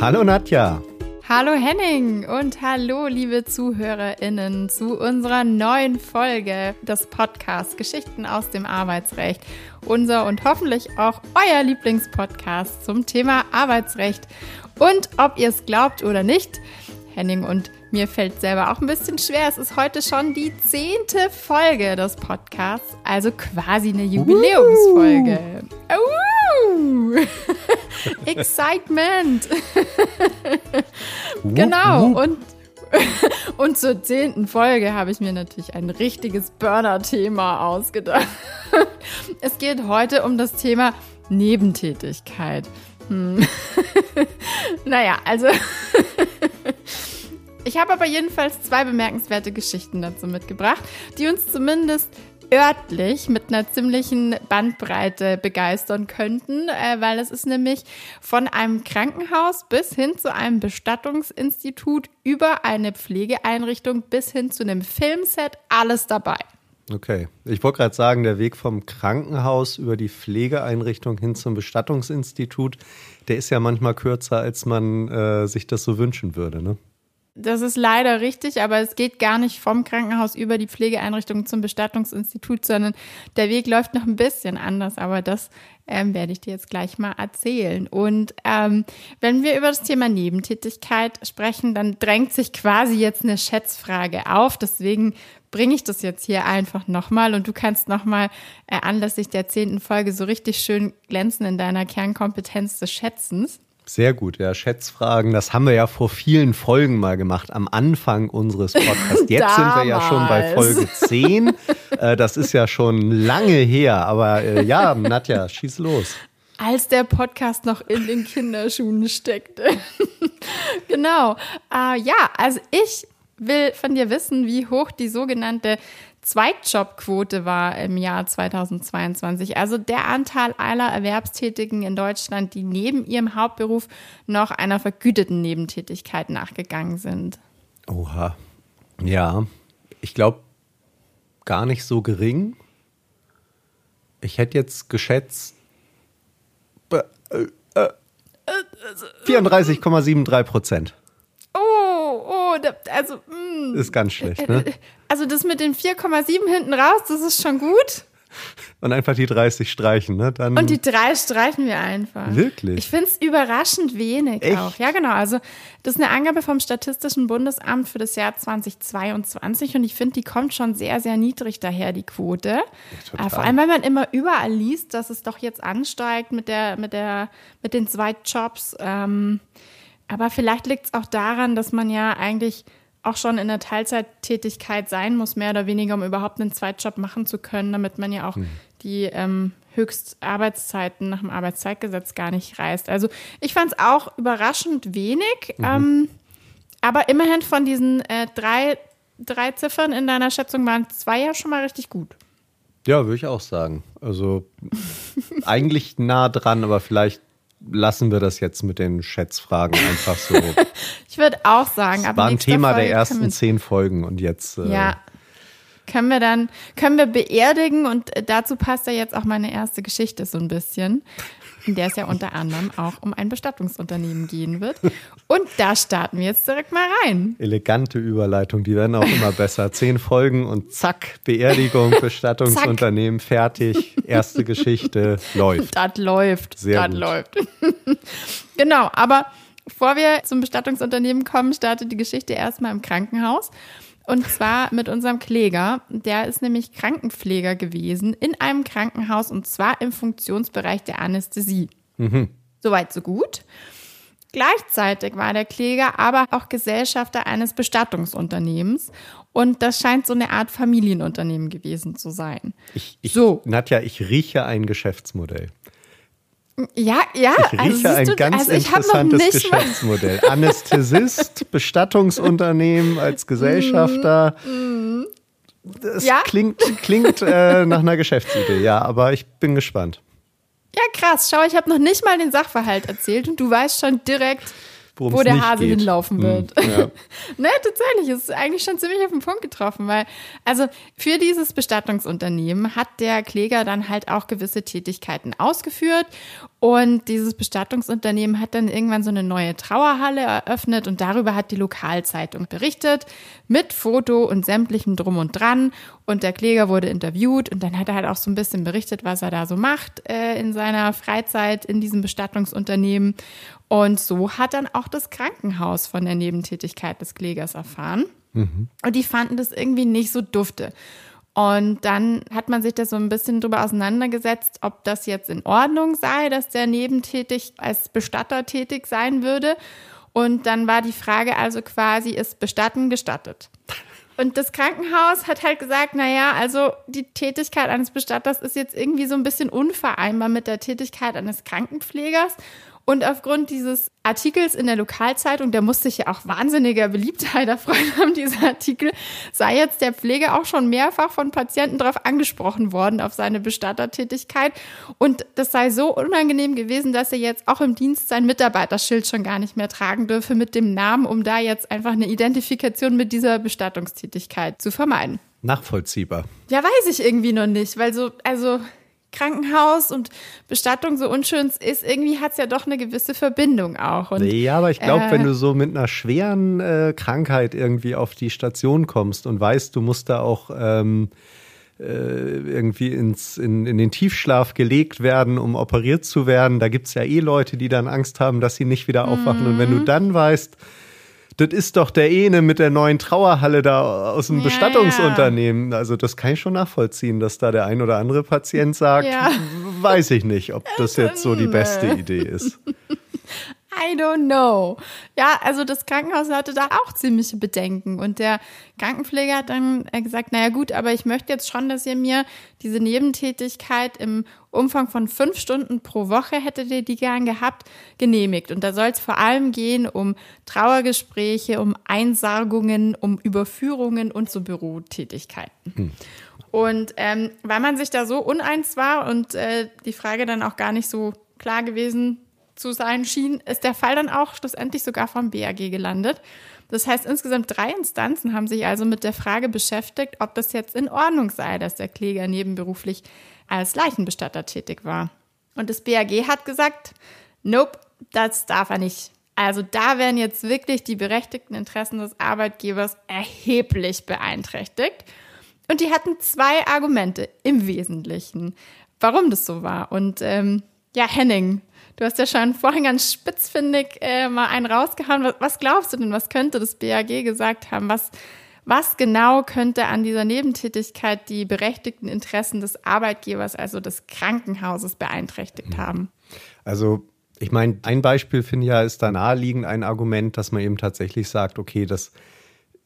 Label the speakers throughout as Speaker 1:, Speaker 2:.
Speaker 1: Hallo Nadja.
Speaker 2: Hallo Henning und hallo liebe ZuhörerInnen zu unserer neuen Folge des Podcasts Geschichten aus dem Arbeitsrecht. Unser und hoffentlich auch euer Lieblingspodcast zum Thema Arbeitsrecht. Und ob ihr es glaubt oder nicht, Henning und mir fällt selber auch ein bisschen schwer. Es ist heute schon die zehnte Folge des Podcasts, also quasi eine Jubiläumsfolge. Uh. Excitement! genau, und, und zur zehnten Folge habe ich mir natürlich ein richtiges Burner-Thema ausgedacht. es geht heute um das Thema Nebentätigkeit. Hm. naja, also ich habe aber jedenfalls zwei bemerkenswerte Geschichten dazu mitgebracht, die uns zumindest örtlich mit einer ziemlichen Bandbreite begeistern könnten, äh, weil es ist nämlich von einem Krankenhaus bis hin zu einem Bestattungsinstitut über eine Pflegeeinrichtung bis hin zu einem Filmset alles dabei.
Speaker 1: Okay, ich wollte gerade sagen, der Weg vom Krankenhaus über die Pflegeeinrichtung hin zum Bestattungsinstitut, der ist ja manchmal kürzer, als man äh, sich das so wünschen würde, ne?
Speaker 2: Das ist leider richtig, aber es geht gar nicht vom Krankenhaus über die Pflegeeinrichtung zum Bestattungsinstitut, sondern der Weg läuft noch ein bisschen anders, aber das ähm, werde ich dir jetzt gleich mal erzählen. Und ähm, wenn wir über das Thema Nebentätigkeit sprechen, dann drängt sich quasi jetzt eine Schätzfrage auf. Deswegen bringe ich das jetzt hier einfach nochmal und du kannst nochmal äh, anlässlich der zehnten Folge so richtig schön glänzen in deiner Kernkompetenz des Schätzens.
Speaker 1: Sehr gut, ja, Schätzfragen, das haben wir ja vor vielen Folgen mal gemacht, am Anfang unseres Podcasts. Jetzt sind wir ja schon bei Folge 10. Äh, das ist ja schon lange her, aber äh, ja, Nadja, schieß los.
Speaker 2: Als der Podcast noch in den Kinderschuhen steckte. genau. Äh, ja, also ich will von dir wissen, wie hoch die sogenannte Zweitjobquote war im Jahr 2022. Also der Anteil aller Erwerbstätigen in Deutschland, die neben ihrem Hauptberuf noch einer vergüteten Nebentätigkeit nachgegangen sind.
Speaker 1: Oha. Ja, ich glaube gar nicht so gering. Ich hätte jetzt geschätzt äh, äh, 34,73 Prozent.
Speaker 2: Oh, oh, also.
Speaker 1: Mh. Mm. Ist ganz schlecht, ne?
Speaker 2: Also das mit den 4,7 hinten raus, das ist schon gut.
Speaker 1: Und einfach die 30 streichen, ne? Dann
Speaker 2: und die drei streichen wir einfach.
Speaker 1: Wirklich?
Speaker 2: Ich finde es überraschend wenig
Speaker 1: Echt?
Speaker 2: auch. Ja, genau. Also, das ist eine Angabe vom Statistischen Bundesamt für das Jahr 2022 und ich finde, die kommt schon sehr, sehr niedrig daher, die Quote. Ja, äh, Vor allem, weil man immer überall liest, dass es doch jetzt ansteigt mit der, mit der, mit den Zweitjobs. Ähm, aber vielleicht liegt es auch daran, dass man ja eigentlich auch schon in der Teilzeittätigkeit sein muss, mehr oder weniger, um überhaupt einen Zweitjob machen zu können, damit man ja auch hm. die ähm, Höchstarbeitszeiten nach dem Arbeitszeitgesetz gar nicht reißt. Also ich fand es auch überraschend wenig, mhm. ähm, aber immerhin von diesen äh, drei, drei Ziffern in deiner Schätzung waren zwei ja schon mal richtig gut.
Speaker 1: Ja, würde ich auch sagen. Also eigentlich nah dran, aber vielleicht lassen wir das jetzt mit den Schätzfragen einfach so.
Speaker 2: ich würde auch sagen,
Speaker 1: das war ein Thema Folge der ersten zehn Folgen und jetzt.
Speaker 2: Äh, ja. Können wir dann, können wir beerdigen und dazu passt ja jetzt auch meine erste Geschichte so ein bisschen in der es ja unter anderem auch um ein Bestattungsunternehmen gehen wird. Und da starten wir jetzt direkt mal rein.
Speaker 1: Elegante Überleitung, die werden auch immer besser. Zehn Folgen und zack, Beerdigung, Bestattungsunternehmen, zack. fertig, erste Geschichte, läuft.
Speaker 2: Das läuft.
Speaker 1: Sehr
Speaker 2: das
Speaker 1: gut.
Speaker 2: läuft. genau, aber bevor wir zum Bestattungsunternehmen kommen, startet die Geschichte erstmal im Krankenhaus. Und zwar mit unserem Kläger. Der ist nämlich Krankenpfleger gewesen in einem Krankenhaus und zwar im Funktionsbereich der Anästhesie. Mhm. Soweit, so gut. Gleichzeitig war der Kläger aber auch Gesellschafter eines Bestattungsunternehmens. Und das scheint so eine Art Familienunternehmen gewesen zu sein.
Speaker 1: Ich, ich, so. Nadja, ich rieche ein Geschäftsmodell.
Speaker 2: Ja, ja.
Speaker 1: Ich rieche also, ein ganz also interessantes Geschäftsmodell. Anästhesist, Bestattungsunternehmen als Gesellschafter. Mm, mm. Das ja? klingt, klingt äh, nach einer Geschäftsidee, ja, aber ich bin gespannt.
Speaker 2: Ja, krass. Schau, ich habe noch nicht mal den Sachverhalt erzählt und du weißt schon direkt, wo der Hase geht. hinlaufen hm, wird. Hm, ja. ne, tatsächlich, es ist eigentlich schon ziemlich auf den Punkt getroffen, weil, also für dieses Bestattungsunternehmen hat der Kläger dann halt auch gewisse Tätigkeiten ausgeführt Und dieses Bestattungsunternehmen hat dann irgendwann so eine neue Trauerhalle eröffnet und darüber hat die Lokalzeitung berichtet mit Foto und sämtlichem Drum und Dran. Und der Kläger wurde interviewt und dann hat er halt auch so ein bisschen berichtet, was er da so macht äh, in seiner Freizeit in diesem Bestattungsunternehmen. Und so hat dann auch das Krankenhaus von der Nebentätigkeit des Klägers erfahren. Mhm. Und die fanden das irgendwie nicht so dufte. Und dann hat man sich da so ein bisschen drüber auseinandergesetzt, ob das jetzt in Ordnung sei, dass der nebentätig als Bestatter tätig sein würde. Und dann war die Frage also quasi, ist Bestatten gestattet? Und das Krankenhaus hat halt gesagt, naja, also die Tätigkeit eines Bestatters ist jetzt irgendwie so ein bisschen unvereinbar mit der Tätigkeit eines Krankenpflegers. Und aufgrund dieses Artikels in der Lokalzeitung, der musste sich ja auch wahnsinniger Beliebtheit erfreuen haben, dieser Artikel, sei jetzt der Pflege auch schon mehrfach von Patienten darauf angesprochen worden, auf seine Bestattertätigkeit. Und das sei so unangenehm gewesen, dass er jetzt auch im Dienst sein Mitarbeiterschild schon gar nicht mehr tragen dürfe mit dem Namen, um da jetzt einfach eine Identifikation mit dieser Bestattungstätigkeit zu vermeiden.
Speaker 1: Nachvollziehbar.
Speaker 2: Ja, weiß ich irgendwie noch nicht, weil so, also Krankenhaus und Bestattung so unschön ist, irgendwie hat es ja doch eine gewisse Verbindung auch. Und,
Speaker 1: ja, aber ich glaube, äh, wenn du so mit einer schweren äh, Krankheit irgendwie auf die Station kommst und weißt, du musst da auch ähm, äh, irgendwie ins, in, in den Tiefschlaf gelegt werden, um operiert zu werden, da gibt es ja eh Leute, die dann Angst haben, dass sie nicht wieder aufwachen. Und wenn du mhm. dann weißt, das ist doch der Ene mit der neuen Trauerhalle da aus dem ja, Bestattungsunternehmen. Also das kann ich schon nachvollziehen, dass da der ein oder andere Patient sagt, ja. weiß ich nicht, ob das jetzt so die beste Idee ist.
Speaker 2: I don't know. Ja, also das Krankenhaus hatte da auch ziemliche Bedenken und der Krankenpfleger hat dann äh, gesagt, naja gut, aber ich möchte jetzt schon, dass ihr mir diese Nebentätigkeit im Umfang von fünf Stunden pro Woche hättet ihr die gern gehabt, genehmigt. Und da soll es vor allem gehen um Trauergespräche, um Einsargungen, um Überführungen und so Bürotätigkeiten. Hm. Und ähm, weil man sich da so uneins war und äh, die Frage dann auch gar nicht so klar gewesen zu sein schien, ist der Fall dann auch schlussendlich sogar vom BAG gelandet. Das heißt, insgesamt drei Instanzen haben sich also mit der Frage beschäftigt, ob das jetzt in Ordnung sei, dass der Kläger nebenberuflich als Leichenbestatter tätig war. Und das BAG hat gesagt, nope, das darf er nicht. Also da werden jetzt wirklich die berechtigten Interessen des Arbeitgebers erheblich beeinträchtigt. Und die hatten zwei Argumente im Wesentlichen, warum das so war. Und ähm, ja, Henning, Du hast ja schon vorhin ganz spitzfindig äh, mal einen rausgehauen. Was, was, glaubst du denn, was könnte das BAG gesagt haben? Was, was genau könnte an dieser Nebentätigkeit die berechtigten Interessen des Arbeitgebers, also des Krankenhauses, beeinträchtigt mhm. haben?
Speaker 1: Also ich meine, ein Beispiel finde ich ja, ist da naheliegend ein Argument, dass man eben tatsächlich sagt, okay, das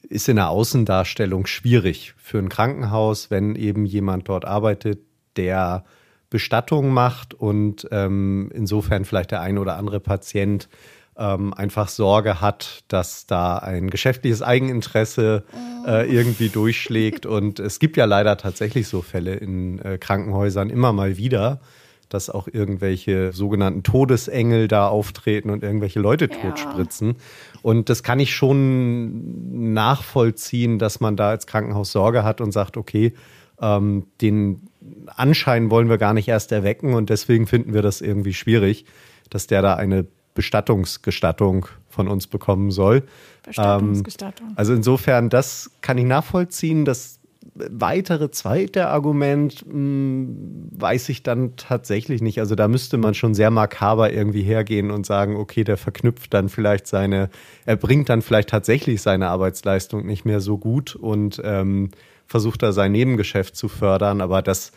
Speaker 1: ist in der Außendarstellung schwierig für ein Krankenhaus, wenn eben jemand dort arbeitet, der Bestattung macht und ähm, insofern vielleicht der ein oder andere Patient ähm, einfach Sorge hat, dass da ein geschäftliches Eigeninteresse äh, irgendwie durchschlägt. Und es gibt ja leider tatsächlich so Fälle in äh, Krankenhäusern immer mal wieder, dass auch irgendwelche sogenannten Todesengel da auftreten und irgendwelche Leute ja. totspritzen. Und das kann ich schon nachvollziehen, dass man da als Krankenhaus Sorge hat und sagt, okay, ähm, den Anschein wollen wir gar nicht erst erwecken und deswegen finden wir das irgendwie schwierig, dass der da eine Bestattungsgestattung von uns bekommen soll. Bestattungsgestattung. Ähm, also insofern, das kann ich nachvollziehen. Das weitere zweite Argument mh, hm, weiß ich dann tatsächlich nicht. Also da müsste man schon sehr makaber irgendwie hergehen und sagen, okay, der verknüpft dann vielleicht seine, er bringt dann vielleicht tatsächlich seine Arbeitsleistung nicht mehr so gut und ähm, versucht da sein Nebengeschäft zu fördern, aber das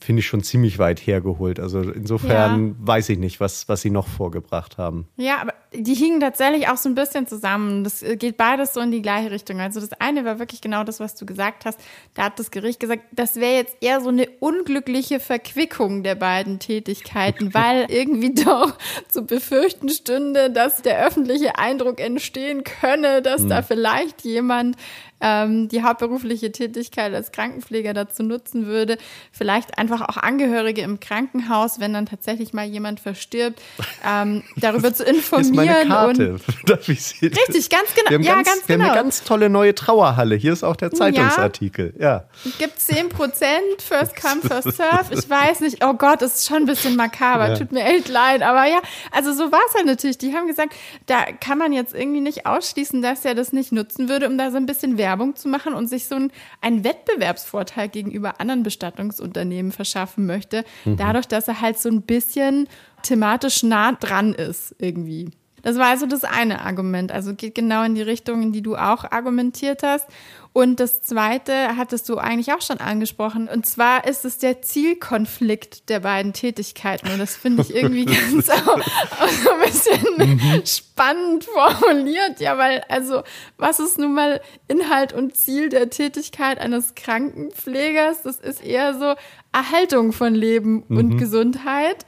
Speaker 1: finde ich schon ziemlich weit hergeholt. Also insofern ja. weiß ich nicht, was, was sie noch vorgebracht haben.
Speaker 2: Ja, aber die hingen tatsächlich auch so ein bisschen zusammen. Das geht beides so in die gleiche Richtung. Also das eine war wirklich genau das, was du gesagt hast. Da hat das Gericht gesagt, das wäre jetzt eher so eine unglückliche Verquickung der beiden Tätigkeiten, weil irgendwie doch zu befürchten stünde, dass der öffentliche Eindruck entstehen könne, dass hm. da vielleicht jemand ähm, die hauptberufliche Tätigkeit als Krankenpfleger dazu nutzen würde, vielleicht einfach auch Angehörige im Krankenhaus, wenn dann tatsächlich mal jemand verstirbt, ähm, darüber zu informieren.
Speaker 1: Ist meine Karte.
Speaker 2: Darf ich sie? Richtig, ganz genau.
Speaker 1: ja,
Speaker 2: ganz, ganz
Speaker 1: wir
Speaker 2: genau.
Speaker 1: haben eine ganz tolle neue Trauerhalle. Hier ist auch der Zeitungsartikel. Ja. ja.
Speaker 2: Gibt 10 Prozent, first come, first serve. Ich weiß nicht. Oh Gott, das ist schon ein bisschen makaber. Ja. Tut mir echt leid. Aber ja, also so war es halt natürlich. Die haben gesagt, da kann man jetzt irgendwie nicht ausschließen, dass er das nicht nutzen würde, um da so ein bisschen Werbung zu machen und sich so ein, einen Wettbewerbsvorteil gegenüber anderen Bestattungsunternehmen verschaffen möchte. Mhm. Dadurch, dass er halt so ein bisschen thematisch nah dran ist irgendwie. Das war also das eine Argument. Also geht genau in die Richtung, in die du auch argumentiert hast. Und das zweite hattest du eigentlich auch schon angesprochen. Und zwar ist es der Zielkonflikt der beiden Tätigkeiten. Und das finde ich irgendwie ganz auch, auch so ein bisschen mhm. spannend formuliert. Ja, weil, also, was ist nun mal Inhalt und Ziel der Tätigkeit eines Krankenpflegers? Das ist eher so Erhaltung von Leben mhm. und Gesundheit.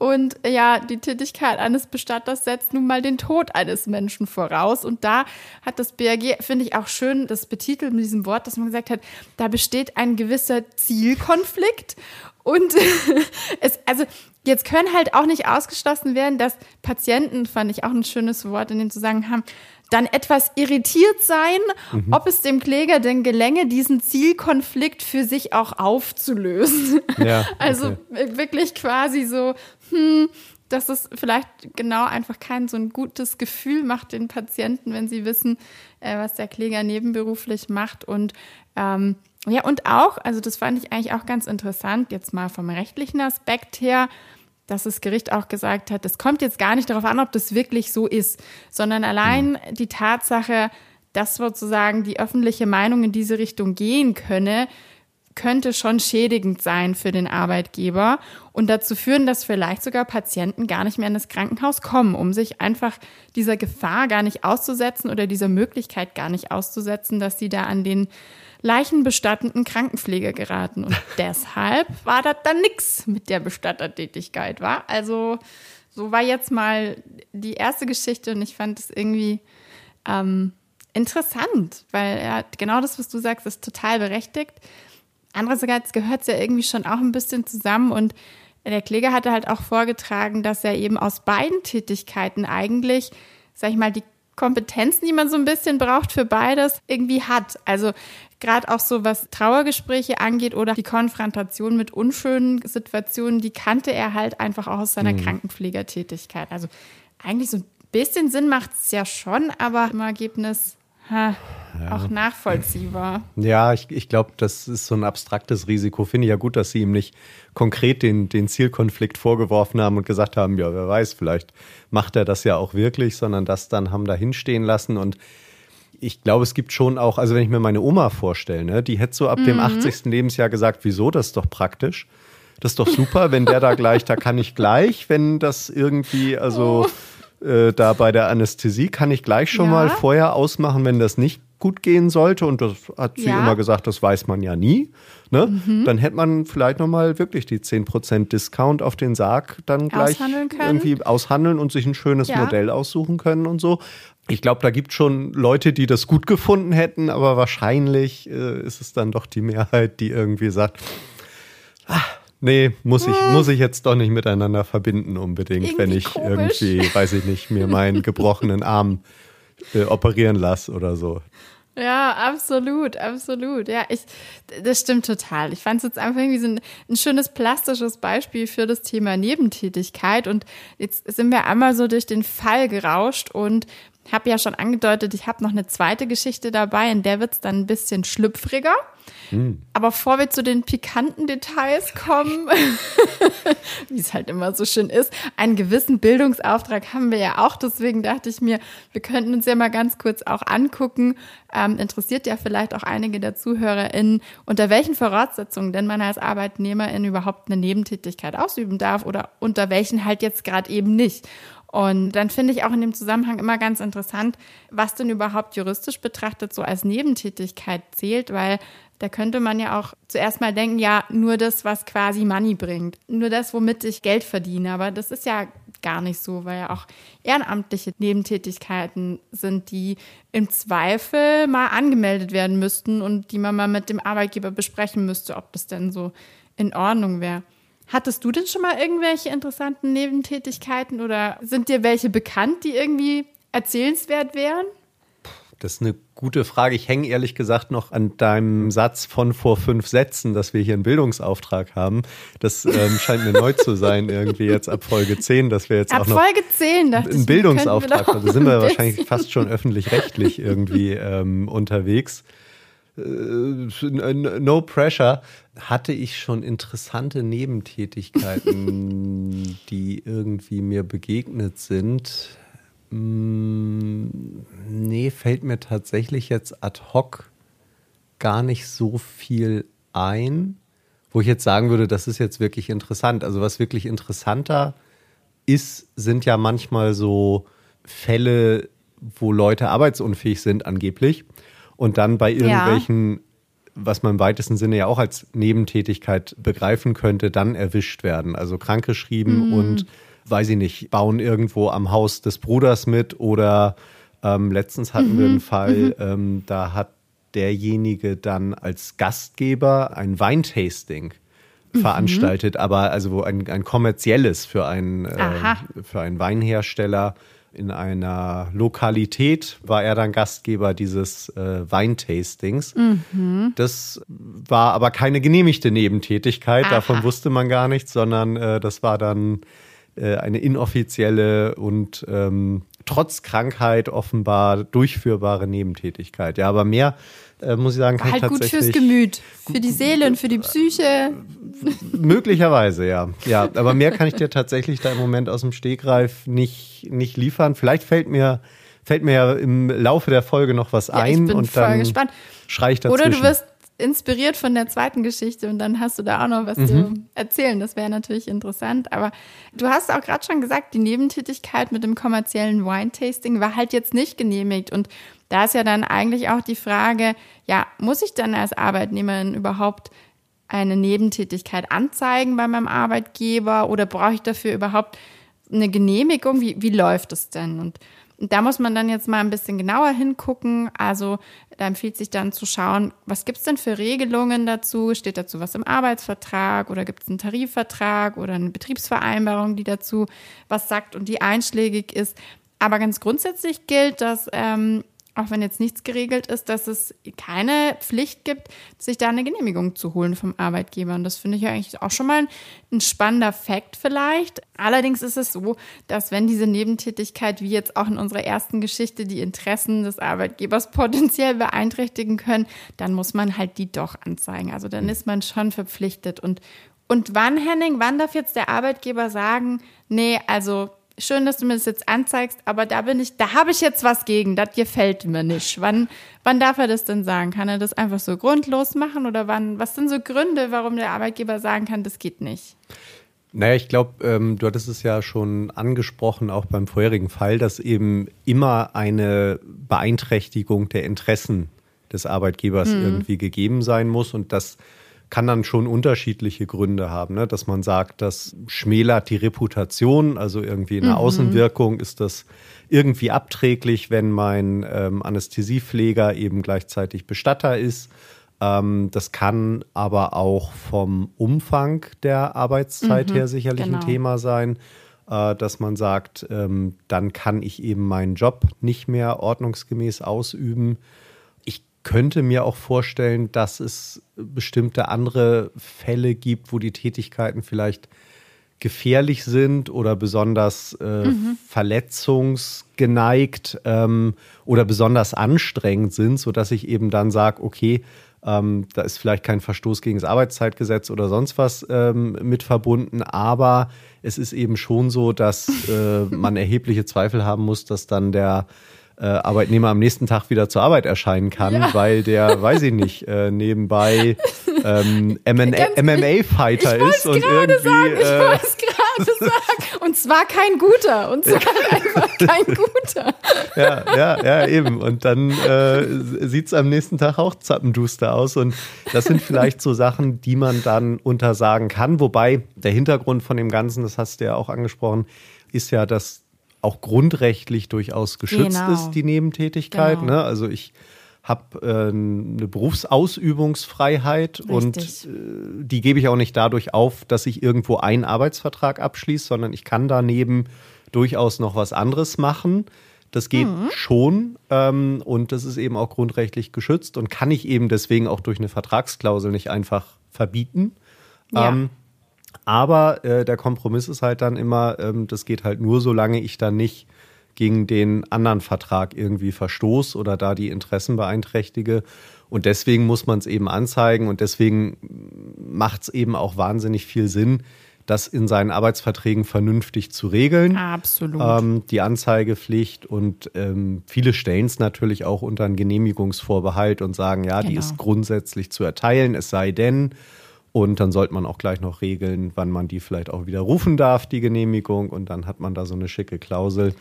Speaker 2: Und ja, die Tätigkeit eines Bestatters setzt nun mal den Tod eines Menschen voraus. Und da hat das BAG, finde ich auch schön, das betitelt mit diesem Wort, dass man gesagt hat, da besteht ein gewisser Zielkonflikt. Und es, also jetzt können halt auch nicht ausgeschlossen werden, dass Patienten, fand ich auch ein schönes Wort in dem Zusammenhang, dann etwas irritiert sein, mhm. ob es dem Kläger denn gelänge, diesen Zielkonflikt für sich auch aufzulösen. Ja, okay. Also wirklich quasi so, hm, dass es vielleicht genau einfach kein so ein gutes Gefühl macht den Patienten, wenn sie wissen, äh, was der Kläger nebenberuflich macht und ähm, ja, und auch, also das fand ich eigentlich auch ganz interessant, jetzt mal vom rechtlichen Aspekt her, dass das Gericht auch gesagt hat, es kommt jetzt gar nicht darauf an, ob das wirklich so ist, sondern allein mhm. die Tatsache, dass sozusagen die öffentliche Meinung in diese Richtung gehen könne, könnte schon schädigend sein für den Arbeitgeber und dazu führen, dass vielleicht sogar Patienten gar nicht mehr in das Krankenhaus kommen, um sich einfach dieser Gefahr gar nicht auszusetzen oder dieser Möglichkeit gar nicht auszusetzen, dass sie da an den leichenbestattenden Krankenpflege geraten. Und deshalb war das dann nix mit der Bestattertätigkeit, war. Also so war jetzt mal die erste Geschichte und ich fand es irgendwie ähm, interessant, weil ja, genau das, was du sagst, ist total berechtigt. Andererseits gehört es ja irgendwie schon auch ein bisschen zusammen und der Kläger hatte halt auch vorgetragen, dass er eben aus beiden Tätigkeiten eigentlich, sag ich mal, die Kompetenzen, die man so ein bisschen braucht für beides, irgendwie hat. Also gerade auch so, was Trauergespräche angeht oder die Konfrontation mit unschönen Situationen, die kannte er halt einfach auch aus seiner mhm. Krankenpflegertätigkeit. Also eigentlich so ein bisschen Sinn macht es ja schon, aber im Ergebnis ha, ja. auch nachvollziehbar.
Speaker 1: Ja, ich, ich glaube, das ist so ein abstraktes Risiko. Finde ich ja gut, dass Sie ihm nicht konkret den, den Zielkonflikt vorgeworfen haben und gesagt haben, ja, wer weiß, vielleicht macht er das ja auch wirklich, sondern das dann haben da hinstehen lassen und ich glaube, es gibt schon auch, also wenn ich mir meine Oma vorstelle, ne, die hätte so ab mhm. dem 80. Lebensjahr gesagt, wieso, das ist doch praktisch. Das ist doch super, wenn der da gleich, da kann ich gleich, wenn das irgendwie, also oh. Äh, da bei der Anästhesie kann ich gleich schon ja. mal vorher ausmachen, wenn das nicht gut gehen sollte. Und das hat sie ja. immer gesagt, das weiß man ja nie. Ne? Mhm. Dann hätte man vielleicht nochmal wirklich die 10% Discount auf den Sarg dann gleich irgendwie aushandeln und sich ein schönes ja. Modell aussuchen können und so. Ich glaube, da gibt es schon Leute, die das gut gefunden hätten, aber wahrscheinlich äh, ist es dann doch die Mehrheit, die irgendwie sagt, ah, nee, muss ich, hm. muss ich jetzt doch nicht miteinander verbinden unbedingt, irgendwie wenn ich komisch. irgendwie, weiß ich nicht, mir meinen gebrochenen Arm äh, operieren lasse oder so.
Speaker 2: Ja, absolut, absolut. Ja, ich, das stimmt total. Ich fand es jetzt einfach irgendwie so ein, ein, schönes plastisches Beispiel für das Thema Nebentätigkeit. Und jetzt sind wir einmal so durch den Fall gerauscht und habe ja schon angedeutet, ich habe noch eine zweite Geschichte dabei, in der wird es dann ein bisschen schlüpfriger. Hm. Aber bevor wir zu den pikanten Details kommen, wie es halt immer so schön ist, einen gewissen Bildungsauftrag haben wir ja auch. Deswegen dachte ich mir, wir könnten uns ja mal ganz kurz auch angucken. Ähm, interessiert ja vielleicht auch einige der ZuhörerInnen, unter welchen Voraussetzungen denn man als Arbeitnehmerin überhaupt eine Nebentätigkeit ausüben darf oder unter welchen halt jetzt gerade eben nicht. Und dann finde ich auch in dem Zusammenhang immer ganz interessant, was denn überhaupt juristisch betrachtet so als Nebentätigkeit zählt, weil da könnte man ja auch zuerst mal denken, ja, nur das, was quasi Money bringt, nur das, womit ich Geld verdiene. Aber das ist ja gar nicht so, weil ja auch ehrenamtliche Nebentätigkeiten sind, die im Zweifel mal angemeldet werden müssten und die man mal mit dem Arbeitgeber besprechen müsste, ob das denn so in Ordnung wäre. Hattest du denn schon mal irgendwelche interessanten Nebentätigkeiten oder sind dir welche bekannt, die irgendwie erzählenswert wären?
Speaker 1: Das ist eine gute Frage. Ich hänge ehrlich gesagt noch an deinem Satz von vor fünf Sätzen, dass wir hier einen Bildungsauftrag haben. Das ähm, scheint mir neu zu sein, irgendwie jetzt ab Folge 10, dass wir jetzt ab auch noch
Speaker 2: Folge 10,
Speaker 1: einen Bildungsauftrag haben. Da sind wir wahrscheinlich fast schon öffentlich-rechtlich irgendwie ähm, unterwegs. Äh, no pressure. Hatte ich schon interessante Nebentätigkeiten, die irgendwie mir begegnet sind? Mm, nee, fällt mir tatsächlich jetzt ad hoc gar nicht so viel ein, wo ich jetzt sagen würde, das ist jetzt wirklich interessant. Also was wirklich interessanter ist, sind ja manchmal so Fälle, wo Leute arbeitsunfähig sind angeblich und dann bei irgendwelchen, ja. was man im weitesten Sinne ja auch als Nebentätigkeit begreifen könnte, dann erwischt werden. Also krankgeschrieben mhm. und weiß ich nicht, bauen irgendwo am Haus des Bruders mit oder ähm, letztens hatten mhm. wir einen Fall, mhm. ähm, da hat derjenige dann als Gastgeber ein Weintasting mhm. veranstaltet, aber also ein, ein kommerzielles für einen, äh, für einen Weinhersteller in einer Lokalität war er dann Gastgeber dieses äh, Weintastings. Mhm. Das war aber keine genehmigte Nebentätigkeit, Aha. davon wusste man gar nichts, sondern äh, das war dann äh, eine inoffizielle und ähm, trotz Krankheit offenbar durchführbare Nebentätigkeit. Ja, aber mehr äh, muss ich sagen, kann
Speaker 2: halt
Speaker 1: ich tatsächlich.
Speaker 2: gut fürs Gemüt, für die Seele und für die Psyche.
Speaker 1: Möglicherweise, ja. Ja, aber mehr kann ich dir tatsächlich da im Moment aus dem Stegreif nicht, nicht liefern. Vielleicht fällt mir, fällt mir ja im Laufe der Folge noch was ja, ein
Speaker 2: ich bin
Speaker 1: und
Speaker 2: voll
Speaker 1: dann
Speaker 2: gespannt.
Speaker 1: schrei ich dazwischen.
Speaker 2: Oder du wirst inspiriert von der zweiten Geschichte und dann hast du da auch noch was mhm. zu erzählen. Das wäre natürlich interessant. Aber du hast auch gerade schon gesagt, die Nebentätigkeit mit dem kommerziellen Wine-Tasting war halt jetzt nicht genehmigt. Und da ist ja dann eigentlich auch die Frage, ja, muss ich dann als Arbeitnehmerin überhaupt eine Nebentätigkeit anzeigen bei meinem Arbeitgeber oder brauche ich dafür überhaupt eine Genehmigung? Wie, wie läuft es denn? Und da muss man dann jetzt mal ein bisschen genauer hingucken. Also da empfiehlt sich dann zu schauen, was gibt es denn für Regelungen dazu? Steht dazu was im Arbeitsvertrag oder gibt es einen Tarifvertrag oder eine Betriebsvereinbarung, die dazu was sagt und die einschlägig ist? Aber ganz grundsätzlich gilt, dass ähm, auch wenn jetzt nichts geregelt ist, dass es keine Pflicht gibt, sich da eine Genehmigung zu holen vom Arbeitgeber. Und das finde ich ja eigentlich auch schon mal ein spannender Fakt vielleicht. Allerdings ist es so, dass wenn diese Nebentätigkeit, wie jetzt auch in unserer ersten Geschichte, die Interessen des Arbeitgebers potenziell beeinträchtigen können, dann muss man halt die doch anzeigen. Also dann ist man schon verpflichtet. Und, und wann, Henning, wann darf jetzt der Arbeitgeber sagen, nee, also schön, dass du mir das jetzt anzeigst, aber da bin ich, da habe ich jetzt was gegen, das gefällt mir nicht. Wann, wann darf er das denn sagen? Kann er das einfach so grundlos machen oder wann, was sind so Gründe, warum der Arbeitgeber sagen kann, das geht nicht?
Speaker 1: Naja, ich glaube, ähm, du hattest es ja schon angesprochen, auch beim vorherigen Fall, dass eben immer eine Beeinträchtigung der Interessen des Arbeitgebers hm. irgendwie gegeben sein muss und das kann dann schon unterschiedliche Gründe haben, ne? dass man sagt, das schmälert die Reputation, also irgendwie in der mhm. Außenwirkung ist das irgendwie abträglich, wenn mein ähm, Anästhesiepfleger eben gleichzeitig Bestatter ist. Ähm, das kann aber auch vom Umfang der Arbeitszeit mhm, her sicherlich genau. ein Thema sein, äh, dass man sagt, ähm, dann kann ich eben meinen Job nicht mehr ordnungsgemäß ausüben könnte mir auch vorstellen, dass es bestimmte andere Fälle gibt, wo die Tätigkeiten vielleicht gefährlich sind oder besonders äh, mhm. verletzungsgeneigt ähm, oder besonders anstrengend sind, sodass ich eben dann sage, okay, ähm, da ist vielleicht kein Verstoß gegen das Arbeitszeitgesetz oder sonst was ähm, mit verbunden, aber es ist eben schon so, dass äh, man erhebliche Zweifel haben muss, dass dann der äh, Arbeitnehmer am nächsten Tag wieder zur Arbeit erscheinen kann, ja. weil der, weiß ich nicht, äh, nebenbei ähm, MMA-Fighter ist und irgendwie.
Speaker 2: Sagen, ich äh, wollte es gerade sagen. Und zwar kein guter. Und zwar einfach kein guter.
Speaker 1: ja, ja, ja, eben. Und dann äh, sieht es am nächsten Tag auch zappenduster aus. Und das sind vielleicht so Sachen, die man dann untersagen kann. Wobei der Hintergrund von dem Ganzen, das hast du ja auch angesprochen, ist ja, dass auch grundrechtlich durchaus geschützt genau. ist, die Nebentätigkeit. Genau. Ne? Also ich habe äh, eine Berufsausübungsfreiheit Richtig. und äh, die gebe ich auch nicht dadurch auf, dass ich irgendwo einen Arbeitsvertrag abschließe, sondern ich kann daneben durchaus noch was anderes machen. Das geht mhm. schon ähm, und das ist eben auch grundrechtlich geschützt und kann ich eben deswegen auch durch eine Vertragsklausel nicht einfach verbieten. Ja. Ähm, aber äh, der Kompromiss ist halt dann immer, ähm, das geht halt nur, solange ich dann nicht gegen den anderen Vertrag irgendwie verstoß oder da die Interessen beeinträchtige. Und deswegen muss man es eben anzeigen und deswegen macht es eben auch wahnsinnig viel Sinn, das in seinen Arbeitsverträgen vernünftig zu regeln.
Speaker 2: Absolut.
Speaker 1: Ähm, die Anzeigepflicht und ähm, viele stellen es natürlich auch unter einen Genehmigungsvorbehalt und sagen, ja, genau. die ist grundsätzlich zu erteilen, es sei denn, und dann sollte man auch gleich noch regeln, wann man die vielleicht auch wieder rufen darf, die Genehmigung. Und dann hat man da so eine schicke Klausel.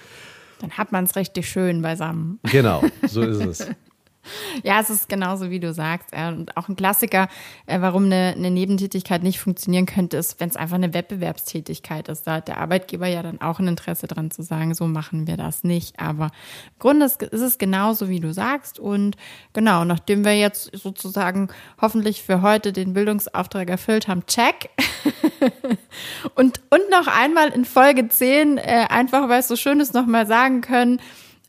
Speaker 2: Dann hat man es richtig schön beisammen.
Speaker 1: Genau, so ist es.
Speaker 2: Ja, es ist genauso, wie du sagst. Und auch ein Klassiker, äh, warum eine, eine Nebentätigkeit nicht funktionieren könnte, ist, wenn es einfach eine Wettbewerbstätigkeit ist. Da hat der Arbeitgeber ja dann auch ein Interesse dran zu sagen, so machen wir das nicht. Aber im Grunde ist, es genauso, wie du sagst. Und genau, nachdem wir jetzt sozusagen hoffentlich für heute den Bildungsauftrag erfüllt haben, check. und, und noch einmal in Folge 10, äh, einfach weil es so schön ist, nochmal sagen können,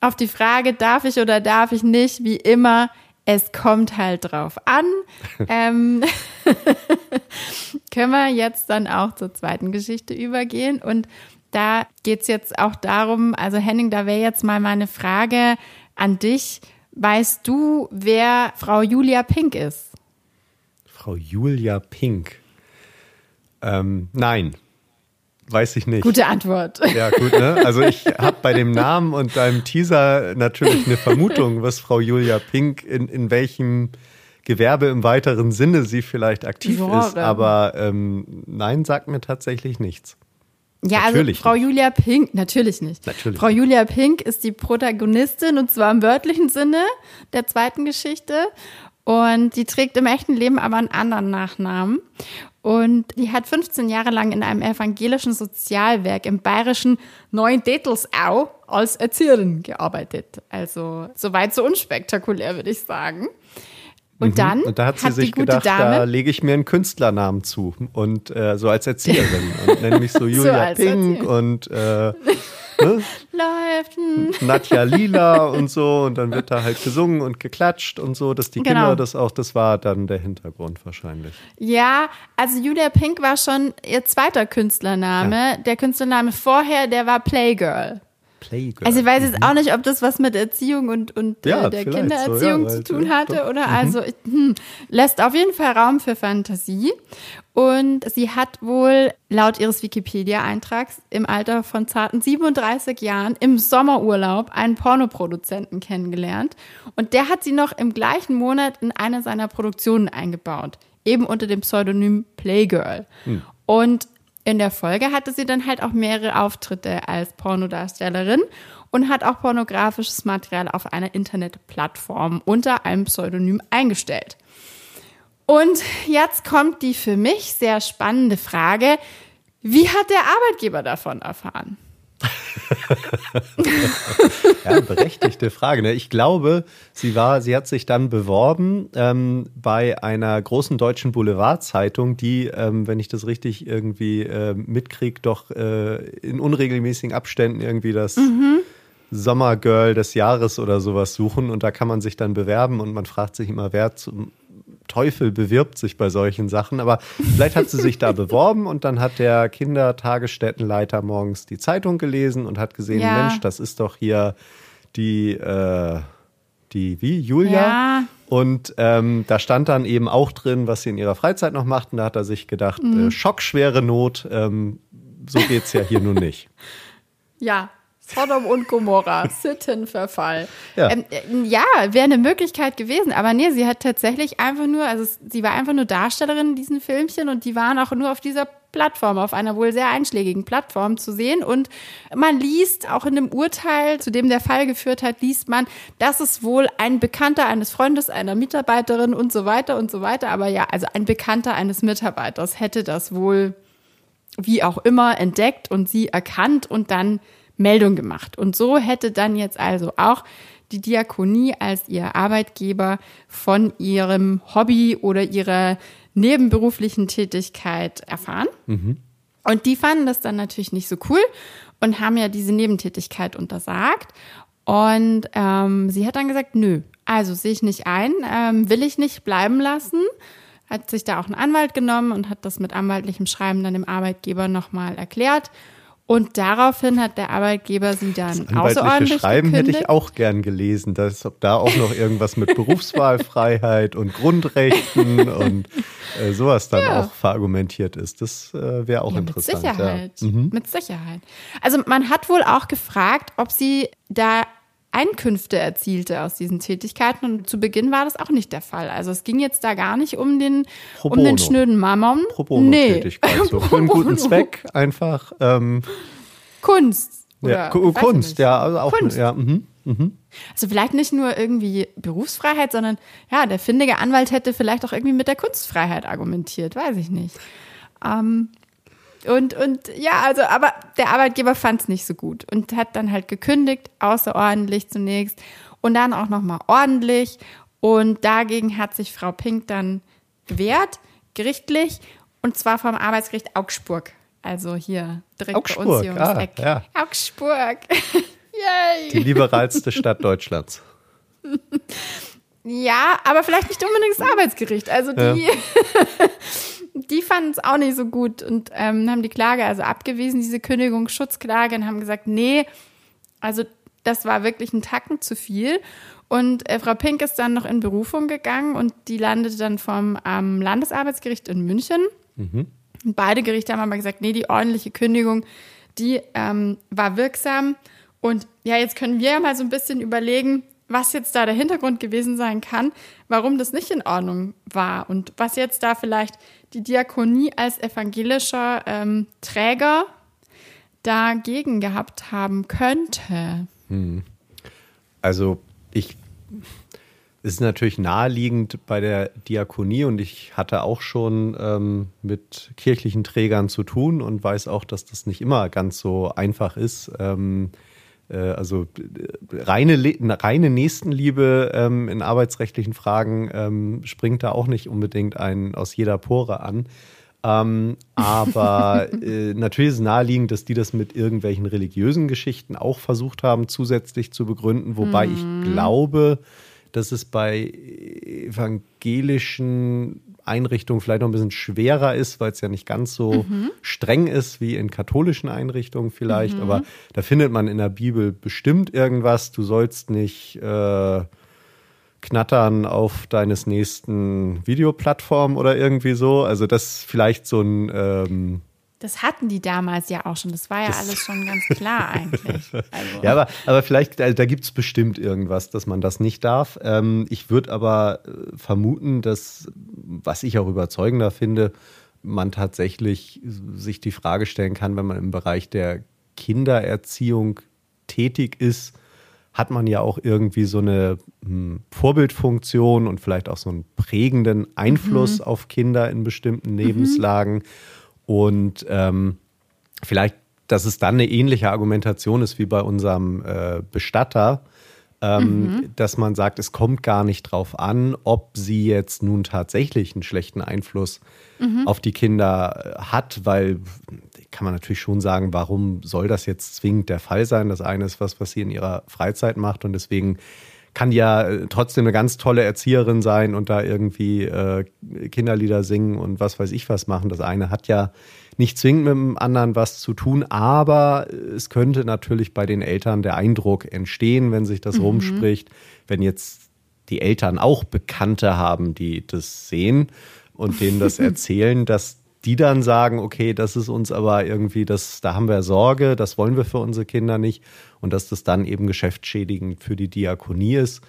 Speaker 2: auf die Frage, darf ich oder darf ich nicht, wie immer, es kommt halt drauf an. ähm, können wir jetzt dann auch zur zweiten Geschichte übergehen. Und da geht es jetzt auch darum, also Henning, da wäre jetzt mal meine Frage an dich. Weißt du, wer Frau Julia Pink ist?
Speaker 1: Frau Julia Pink. Ähm, nein. Weiß ich nicht.
Speaker 2: Gute Antwort.
Speaker 1: Ja, gut, ne? Also ich habe bei dem Namen und deinem Teaser natürlich eine Vermutung, was Frau Julia Pink in, in welchem Gewerbe im weiteren Sinne sie vielleicht aktiv Genre. ist. Aber ähm, nein, sagt mir tatsächlich nichts.
Speaker 2: Ja, also natürlich also Frau nicht. Julia Pink, natürlich nicht. Natürlich Frau Julia Pink ist die Protagonistin und zwar im wörtlichen Sinne der zweiten Geschichte. Und sie trägt im echten Leben aber einen anderen Nachnamen. Und die hat 15 Jahre lang in einem evangelischen Sozialwerk im bayerischen Neuendettelsau als Erzieherin gearbeitet. Also soweit so unspektakulär, würde ich sagen. Und mhm. dann
Speaker 1: und da hat sie hat sich gedacht, Dame, da lege ich mir einen Künstlernamen zu und äh, so als Erzieherin und nenne mich so Julia so Pink und äh,
Speaker 2: ne? Läuft. Hm.
Speaker 1: Nadja Lila und so und dann wird da halt gesungen und geklatscht und so, dass die genau. Kinder das auch, das war dann der Hintergrund wahrscheinlich.
Speaker 2: Ja, also Julia Pink war schon ihr zweiter Künstlername. Ja. Der Künstlername vorher, der war Playgirl. Playgirl. Also ich weiß jetzt mhm. auch nicht, ob das was mit Erziehung und, und ja, äh, der Kindererziehung so, ja, zu tun hatte doch. oder mhm. also hm, lässt auf jeden Fall Raum für Fantasie. Und sie hat wohl laut ihres Wikipedia-Eintrags im Alter von zarten 37 Jahren im Sommerurlaub einen Pornoproduzenten kennengelernt. Und der hat sie noch im gleichen Monat in eine seiner Produktionen eingebaut. Eben unter dem Pseudonym Playgirl. Hm. Und in der Folge hatte sie dann halt auch mehrere Auftritte als Pornodarstellerin und hat auch pornografisches Material auf einer Internetplattform unter einem Pseudonym eingestellt. Und jetzt kommt die für mich sehr spannende Frage, wie hat der Arbeitgeber davon erfahren?
Speaker 1: ja, berechtigte Frage. Ne? Ich glaube, sie war, sie hat sich dann beworben ähm, bei einer großen deutschen Boulevardzeitung, die, ähm, wenn ich das richtig irgendwie äh, mitkriege, doch äh, in unregelmäßigen Abständen irgendwie das mhm. Sommergirl des Jahres oder sowas suchen und da kann man sich dann bewerben und man fragt sich immer, wer zum Teufel bewirbt sich bei solchen Sachen, aber vielleicht hat sie sich da beworben und dann hat der Kindertagesstättenleiter morgens die Zeitung gelesen und hat gesehen, ja. Mensch, das ist doch hier die, äh, die, wie, Julia? Ja. Und ähm, da stand dann eben auch drin, was sie in ihrer Freizeit noch macht. Und da hat er sich gedacht, mhm. äh, schockschwere Not, ähm, so geht's ja hier nun nicht.
Speaker 2: Ja, Sodom und Gomorra, Sittenverfall. Ja, ähm, äh, ja wäre eine Möglichkeit gewesen, aber nee, sie hat tatsächlich einfach nur, also sie war einfach nur Darstellerin in diesen Filmchen und die waren auch nur auf dieser Plattform, auf einer wohl sehr einschlägigen Plattform zu sehen. Und man liest auch in dem Urteil, zu dem der Fall geführt hat, liest man, dass es wohl ein Bekannter eines Freundes, einer Mitarbeiterin und so weiter und so weiter. Aber ja, also ein Bekannter eines Mitarbeiters hätte das wohl wie auch immer entdeckt und sie erkannt und dann Meldung gemacht. Und so hätte dann jetzt also auch die Diakonie als ihr Arbeitgeber von ihrem Hobby oder ihrer nebenberuflichen Tätigkeit erfahren. Mhm. Und die fanden das dann natürlich nicht so cool und haben ja diese Nebentätigkeit untersagt. Und ähm, sie hat dann gesagt, nö, also sehe ich nicht ein, ähm, will ich nicht bleiben lassen. Hat sich da auch einen Anwalt genommen und hat das mit anwaltlichem Schreiben dann dem Arbeitgeber nochmal erklärt. Und daraufhin hat der Arbeitgeber sie dann das außerordentlich
Speaker 1: Schreiben
Speaker 2: gekündigt.
Speaker 1: hätte ich auch gern gelesen, dass ob da auch noch irgendwas mit Berufswahlfreiheit und Grundrechten und äh, sowas dann ja. auch verargumentiert ist. Das äh, wäre auch ja, interessant.
Speaker 2: Mit Sicherheit. Ja. Mhm. Mit Sicherheit. Also man hat wohl auch gefragt, ob sie da Einkünfte erzielte aus diesen Tätigkeiten. Und zu Beginn war das auch nicht der Fall. Also es ging jetzt da gar nicht um den, um den schnöden Mammon.
Speaker 1: Pro bono nee. Tätigkeit. So für einen guten Zweck einfach. Ähm,
Speaker 2: Kunst.
Speaker 1: Ja, Kunst, ja, also auch. Kunst. Ja, mhm, mhm.
Speaker 2: Also vielleicht nicht nur irgendwie Berufsfreiheit, sondern ja, der findige Anwalt hätte vielleicht auch irgendwie mit der Kunstfreiheit argumentiert, weiß ich nicht. Ähm, und, und ja, also, aber der Arbeitgeber fand es nicht so gut und hat dann halt gekündigt, außerordentlich zunächst und dann auch nochmal ordentlich. Und dagegen hat sich Frau Pink dann gewehrt, gerichtlich, und zwar vom Arbeitsgericht Augsburg. Also hier direkt Augsburg, bei uns hier ums ah, Eck. Ja. Augsburg.
Speaker 1: Yay. Die liberalste Stadt Deutschlands.
Speaker 2: Ja, aber vielleicht nicht unbedingt das Arbeitsgericht. Also die, ja. die fanden es auch nicht so gut und ähm, haben die Klage also abgewiesen, diese Kündigungsschutzklage, und haben gesagt, nee, also das war wirklich ein Tacken zu viel. Und äh, Frau Pink ist dann noch in Berufung gegangen und die landete dann vom ähm, Landesarbeitsgericht in München. Mhm. Und beide Gerichte haben aber gesagt, nee, die ordentliche Kündigung, die ähm, war wirksam. Und ja, jetzt können wir ja mal so ein bisschen überlegen, was jetzt da der Hintergrund gewesen sein kann, warum das nicht in Ordnung war und was jetzt da vielleicht die Diakonie als evangelischer ähm, Träger dagegen gehabt haben könnte. Hm.
Speaker 1: Also ich ist natürlich naheliegend bei der Diakonie und ich hatte auch schon ähm, mit kirchlichen Trägern zu tun und weiß auch, dass das nicht immer ganz so einfach ist. Ähm, äh, also äh, reine, reine Nächstenliebe ähm, in arbeitsrechtlichen Fragen ähm, springt da auch nicht unbedingt ein aus jeder Pore an. Ähm, aber äh, natürlich ist es naheliegend, dass die das mit irgendwelchen religiösen Geschichten auch versucht haben, zusätzlich zu begründen, wobei mhm. ich glaube, dass es bei evangelischen Einrichtungen vielleicht noch ein bisschen schwerer ist, weil es ja nicht ganz so mhm. streng ist wie in katholischen Einrichtungen vielleicht. Mhm. Aber da findet man in der Bibel bestimmt irgendwas. Du sollst nicht äh, knattern auf deines nächsten Videoplattform oder irgendwie so. Also das vielleicht so ein ähm,
Speaker 2: das hatten die damals ja auch schon. Das war ja das alles schon ganz klar eigentlich.
Speaker 1: Also. Ja, aber, aber vielleicht, also da gibt es bestimmt irgendwas, dass man das nicht darf. Ähm, ich würde aber äh, vermuten, dass, was ich auch überzeugender finde, man tatsächlich sich die Frage stellen kann, wenn man im Bereich der Kindererziehung tätig ist, hat man ja auch irgendwie so eine hm, Vorbildfunktion und vielleicht auch so einen prägenden Einfluss mhm. auf Kinder in bestimmten Lebenslagen. Mhm. Und ähm, vielleicht, dass es dann eine ähnliche Argumentation ist wie bei unserem äh, Bestatter, ähm, mhm. dass man sagt, es kommt gar nicht drauf an, ob sie jetzt nun tatsächlich einen schlechten Einfluss mhm. auf die Kinder äh, hat, weil kann man natürlich schon sagen, warum soll das jetzt zwingend der Fall sein? Das eine ist was, was sie in ihrer Freizeit macht und deswegen kann ja äh, trotzdem eine ganz tolle Erzieherin sein und da irgendwie äh, Kinderlieder singen und was weiß ich was machen. Das eine hat ja nicht zwingend mit dem anderen was zu tun, aber es könnte natürlich bei den Eltern der Eindruck entstehen, wenn sich das mhm. rumspricht, wenn jetzt die Eltern auch Bekannte haben, die das sehen und denen das erzählen, dass die dann sagen, okay, das ist uns aber irgendwie, das, da haben wir Sorge, das wollen wir für unsere Kinder nicht und dass das dann eben geschäftsschädigend für die Diakonie ist.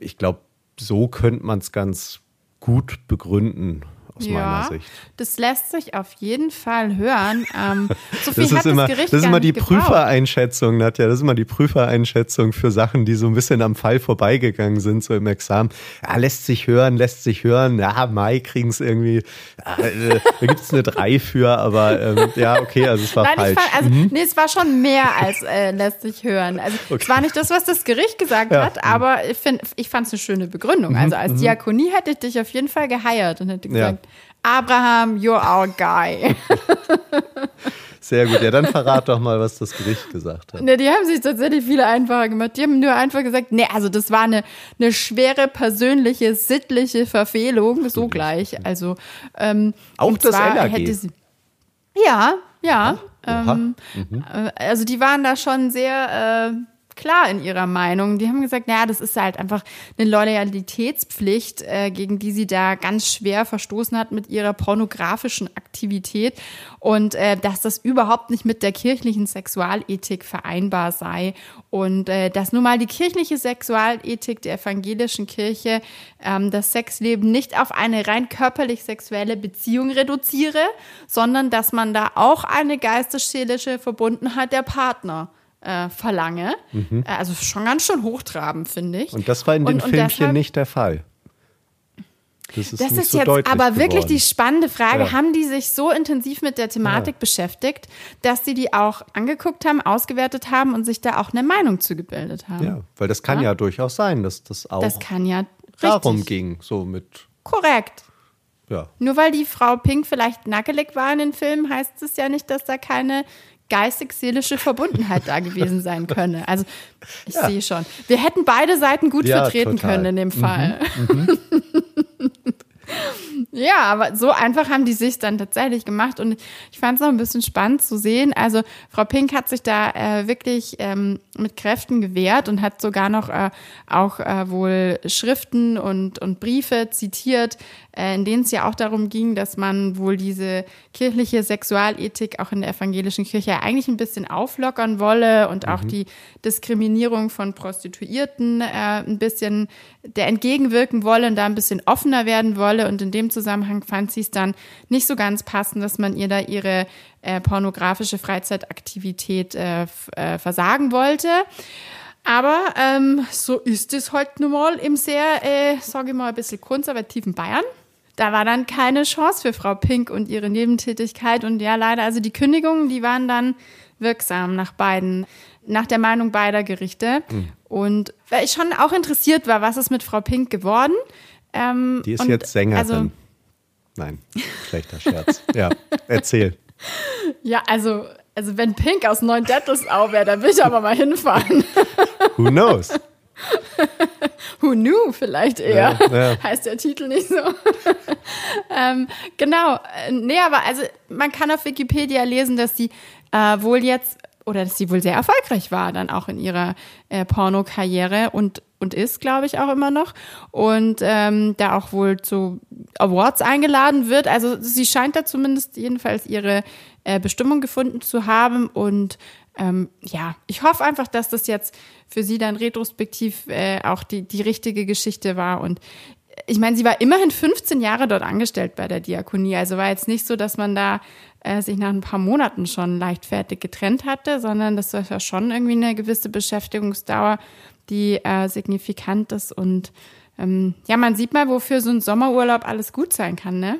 Speaker 1: Ich glaube, so könnte man es ganz gut begründen aus ja, meiner Sicht.
Speaker 2: Das lässt sich auf jeden Fall hören. Ähm,
Speaker 1: Sophie das ist immer, das, das ist immer die. Prüfereinschätzung, Nadja. Das ist immer die Prüfereinschätzung für Sachen, die so ein bisschen am Fall vorbeigegangen sind, so im Examen. Ja, lässt sich hören, lässt sich hören. Ja, Mai kriegen es irgendwie. Äh, da gibt es eine 3 für, aber ähm, ja, okay, also es war Nein, falsch.
Speaker 2: Fand, also, mhm. Nee, es war schon mehr als äh, lässt sich hören. Also okay. es war nicht das, was das Gericht gesagt ja. hat, aber ich, ich fand es eine schöne Begründung. Also als mhm. Diakonie hätte ich dich auf jeden Fall geheiert und hätte gesagt, ja. Abraham, you're our guy.
Speaker 1: Sehr gut. Ja, dann verrat doch mal, was das Gericht gesagt hat.
Speaker 2: Ne, die haben sich tatsächlich viele einfacher gemacht. Die haben nur einfach gesagt, nee, also das war eine, eine schwere persönliche, sittliche Verfehlung, so gleich. Also ähm,
Speaker 1: auch das LAG. Hätte sie,
Speaker 2: ja, ja. Ähm, mhm. Äh, also die waren da schon sehr äh, klar in ihrer Meinung. Die haben gesagt, naja, das ist halt einfach eine Loyalitätspflicht, äh, gegen die sie da ganz schwer verstoßen hat mit ihrer pornografischen Aktivität und äh, dass das überhaupt nicht mit der kirchlichen Sexualethik vereinbar sei und äh, dass nun mal die kirchliche Sexualethik der evangelischen Kirche ähm, das Sexleben nicht auf eine rein körperlich sexuelle Beziehung reduziere, sondern dass man da auch eine geistesseelische Verbundenheit der Partner äh, verlange. Mhm. Äh, also schon ganz schön hochtrabend, finde ich.
Speaker 1: Und das war in den und, Filmchen und deshalb, nicht der Fall.
Speaker 2: Das ist, das ist so jetzt aber geworden. wirklich die spannende Frage. Ja. Haben die sich so intensiv mit der Thematik ja. beschäftigt, dass sie die auch angeguckt haben, ausgewertet haben und sich da auch eine Meinung zu gebildet haben?
Speaker 1: Ja, weil das kann ja, ja durchaus sein, dass das auch
Speaker 2: das kann ja
Speaker 1: darum richtig. ging, so mit.
Speaker 2: Korrekt.
Speaker 1: Ja.
Speaker 2: Nur weil die Frau Pink vielleicht nackelig war in den Filmen, heißt es ja nicht, dass da keine geistig-seelische Verbundenheit da gewesen sein könne. Also ich ja. sehe schon. Wir hätten beide Seiten gut ja, vertreten total. können in dem Fall. Mhm. Mhm. Ja, aber so einfach haben die sich dann tatsächlich gemacht und ich fand es noch ein bisschen spannend zu sehen. Also Frau Pink hat sich da äh, wirklich ähm, mit Kräften gewehrt und hat sogar noch äh, auch äh, wohl Schriften und, und Briefe zitiert, äh, in denen es ja auch darum ging, dass man wohl diese kirchliche Sexualethik auch in der evangelischen Kirche eigentlich ein bisschen auflockern wolle und auch mhm. die Diskriminierung von Prostituierten äh, ein bisschen der entgegenwirken wolle und da ein bisschen offener werden wolle. Und in dem Zusammenhang fand sie es dann nicht so ganz passend, dass man ihr da ihre äh, pornografische Freizeitaktivität äh, äh, versagen wollte. Aber ähm, so ist es halt nun mal im sehr, äh, sage ich mal, ein bisschen konservativen Bayern. Da war dann keine Chance für Frau Pink und ihre Nebentätigkeit. Und ja, leider, also die Kündigungen, die waren dann wirksam nach beiden, nach der Meinung beider Gerichte. Mhm. Und weil ich schon auch interessiert war, was ist mit Frau Pink geworden.
Speaker 1: Ähm, die ist jetzt Sängerin. Also, Nein, schlechter Scherz. ja, erzähl.
Speaker 2: Ja, also, also wenn Pink aus Neun Dettelsau wäre, dann will ich aber mal hinfahren.
Speaker 1: Who knows?
Speaker 2: Who knew vielleicht eher. Ja, ja. Heißt der Titel nicht so. ähm, genau. Nee, aber also man kann auf Wikipedia lesen, dass sie äh, wohl jetzt oder dass sie wohl sehr erfolgreich war dann auch in ihrer äh, Pornokarriere und und ist, glaube ich, auch immer noch. Und ähm, da auch wohl zu Awards eingeladen wird. Also sie scheint da zumindest jedenfalls ihre äh, Bestimmung gefunden zu haben. Und ähm, ja, ich hoffe einfach, dass das jetzt für sie dann retrospektiv äh, auch die, die richtige Geschichte war. Und ich meine, sie war immerhin 15 Jahre dort angestellt bei der Diakonie. Also war jetzt nicht so, dass man da äh, sich nach ein paar Monaten schon leichtfertig getrennt hatte, sondern das war schon irgendwie eine gewisse Beschäftigungsdauer, die äh, signifikant ist. Und ähm, ja, man sieht mal, wofür so ein Sommerurlaub alles gut sein kann, ne?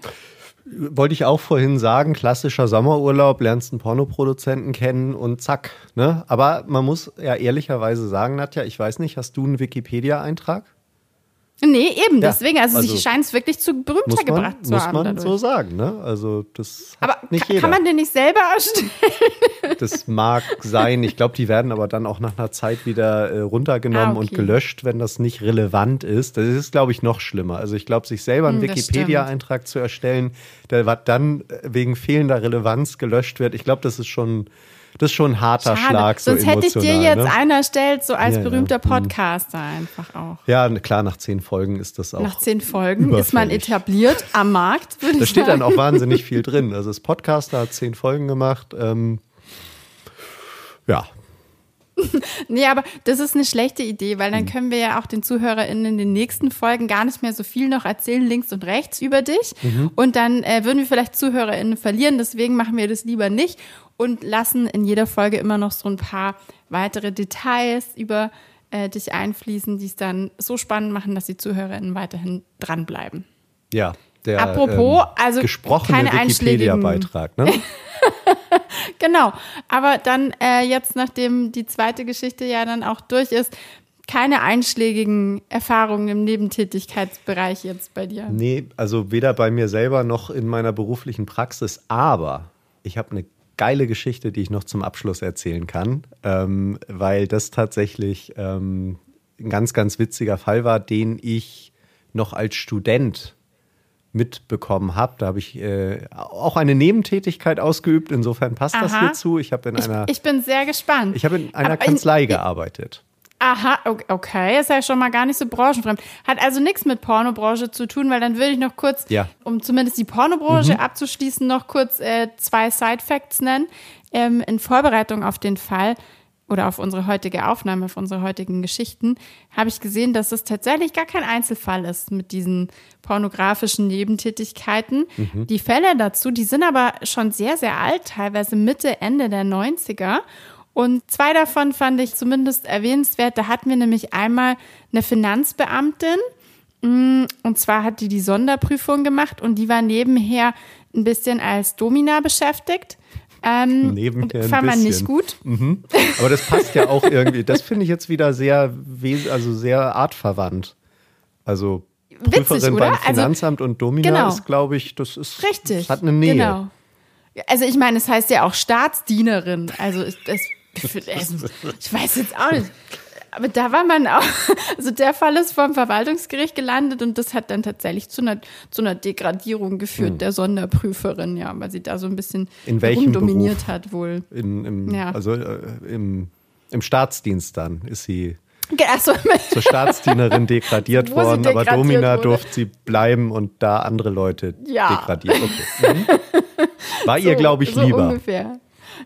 Speaker 1: Wollte ich auch vorhin sagen, klassischer Sommerurlaub, lernst einen Pornoproduzenten kennen und zack. Ne? Aber man muss ja ehrlicherweise sagen, Nadja, ich weiß nicht, hast du einen Wikipedia-Eintrag?
Speaker 2: Nee, eben, ja, deswegen. Also, also sie scheint es wirklich zu Berühmtheit gebracht zu
Speaker 1: muss
Speaker 2: haben.
Speaker 1: Muss man dadurch. so sagen, ne? Also das
Speaker 2: aber
Speaker 1: nicht
Speaker 2: jeder. kann man den nicht selber erstellen?
Speaker 1: Das mag sein. Ich glaube, die werden aber dann auch nach einer Zeit wieder äh, runtergenommen ah, okay. und gelöscht, wenn das nicht relevant ist. Das ist, glaube ich, noch schlimmer. Also ich glaube, sich selber einen hm, Wikipedia-Eintrag zu erstellen, der dann wegen fehlender Relevanz gelöscht wird, ich glaube, das ist schon das ist schon ein harter Schade. Schlag. So
Speaker 2: Sonst hätte ich dir jetzt ne? einer stellt, so als ja, berühmter ja. Mhm. Podcaster einfach auch.
Speaker 1: Ja, klar, nach zehn Folgen ist das auch.
Speaker 2: Nach zehn Folgen ist man etabliert am Markt, Da
Speaker 1: steht dann auch wahnsinnig viel drin. Also das Podcaster hat zehn Folgen gemacht. Ähm, ja.
Speaker 2: nee, aber das ist eine schlechte Idee, weil dann mhm. können wir ja auch den ZuhörerInnen in den nächsten Folgen gar nicht mehr so viel noch erzählen, links und rechts über dich. Mhm. Und dann äh, würden wir vielleicht ZuhörerInnen verlieren. Deswegen machen wir das lieber nicht und lassen in jeder Folge immer noch so ein paar weitere Details über äh, dich einfließen, die es dann so spannend machen, dass die ZuhörerInnen weiterhin dranbleiben.
Speaker 1: Ja, der
Speaker 2: Apropos, ähm, also
Speaker 1: gesprochene Wikipedia-Beitrag, ne?
Speaker 2: genau. Aber dann äh, jetzt, nachdem die zweite Geschichte ja dann auch durch ist, keine einschlägigen Erfahrungen im Nebentätigkeitsbereich jetzt bei dir?
Speaker 1: Nee, also weder bei mir selber noch in meiner beruflichen Praxis, aber ich habe eine geile Geschichte, die ich noch zum Abschluss erzählen kann, ähm, weil das tatsächlich ähm, ein ganz, ganz witziger Fall war, den ich noch als Student mitbekommen habe. Da habe ich äh, auch eine Nebentätigkeit ausgeübt. Insofern passt Aha. das hier zu. Ich habe in einer.
Speaker 2: Ich, ich, bin sehr gespannt.
Speaker 1: Ich habe in einer Aber Kanzlei in, gearbeitet.
Speaker 2: Aha, okay, ist ja schon mal gar nicht so branchenfremd. Hat also nichts mit Pornobranche zu tun, weil dann würde ich noch kurz,
Speaker 1: ja.
Speaker 2: um zumindest die Pornobranche mhm. abzuschließen, noch kurz äh, zwei Side-Facts nennen. Ähm, in Vorbereitung auf den Fall oder auf unsere heutige Aufnahme, auf unsere heutigen Geschichten, habe ich gesehen, dass es tatsächlich gar kein Einzelfall ist mit diesen pornografischen Nebentätigkeiten. Mhm. Die Fälle dazu, die sind aber schon sehr, sehr alt, teilweise Mitte, Ende der 90er. Und zwei davon fand ich zumindest erwähnenswert. Da hatten wir nämlich einmal eine Finanzbeamtin, mm, und zwar hat die die Sonderprüfung gemacht und die war nebenher ein bisschen als Domina beschäftigt. Ähm,
Speaker 1: Nebenher
Speaker 2: fand man nicht gut.
Speaker 1: Mhm. Aber das passt ja auch irgendwie. Das finde ich jetzt wieder sehr, also sehr artverwandt. Also Prüferin Witzig, beim also Finanzamt also, und Domina genau. ist, glaube ich, das ist
Speaker 2: richtig.
Speaker 1: Das hat eine Nähe. Genau.
Speaker 2: Also ich meine, es heißt ja auch Staatsdienerin. Also das, ich weiß jetzt auch nicht. Aber da war man auch, also der Fall ist vom Verwaltungsgericht gelandet und das hat dann tatsächlich zu einer, zu einer Degradierung geführt hm. der Sonderprüferin, ja, weil sie da so ein bisschen
Speaker 1: In welchem
Speaker 2: dominiert hat wohl.
Speaker 1: In, im, ja. Also äh, im, im Staatsdienst dann ist sie
Speaker 2: so.
Speaker 1: zur Staatsdienerin degradiert worden, degradiert aber Domina wurde. durfte sie bleiben und da andere Leute ja. degradiert. Okay. Mhm. War so, ihr, glaube ich,
Speaker 2: so
Speaker 1: lieber.
Speaker 2: Ungefähr.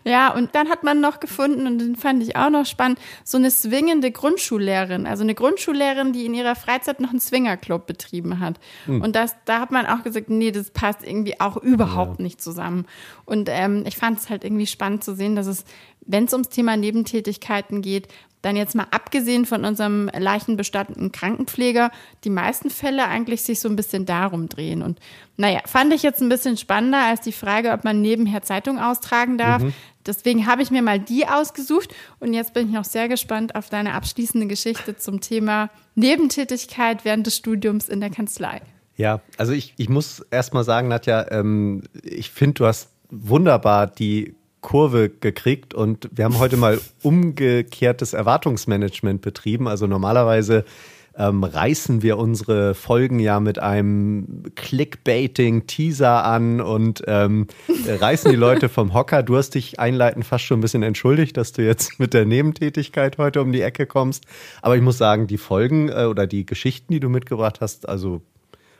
Speaker 2: Ja, und dann hat man noch gefunden, und den fand ich auch noch spannend, so eine swingende Grundschullehrerin. Also eine Grundschullehrerin, die in ihrer Freizeit noch einen Swingerclub betrieben hat. Hm. Und das, da hat man auch gesagt, nee, das passt irgendwie auch überhaupt ja. nicht zusammen. Und ähm, ich fand es halt irgendwie spannend zu sehen, dass es, wenn es ums Thema Nebentätigkeiten geht, dann jetzt mal abgesehen von unserem leichenbestatteten Krankenpfleger, die meisten Fälle eigentlich sich so ein bisschen darum drehen. Und naja, fand ich jetzt ein bisschen spannender als die Frage, ob man nebenher Zeitung austragen darf. Mhm. Deswegen habe ich mir mal die ausgesucht und jetzt bin ich noch sehr gespannt auf deine abschließende Geschichte zum Thema Nebentätigkeit während des Studiums in der Kanzlei.
Speaker 1: Ja, also ich, ich muss erst mal sagen, Nadja, ähm, ich finde, du hast wunderbar die Kurve gekriegt und wir haben heute mal umgekehrtes Erwartungsmanagement betrieben. Also normalerweise ähm, reißen wir unsere Folgen ja mit einem Clickbaiting-Teaser an und ähm, reißen die Leute vom Hocker. Du hast dich einleitend fast schon ein bisschen entschuldigt, dass du jetzt mit der Nebentätigkeit heute um die Ecke kommst. Aber ich muss sagen, die Folgen äh, oder die Geschichten, die du mitgebracht hast, also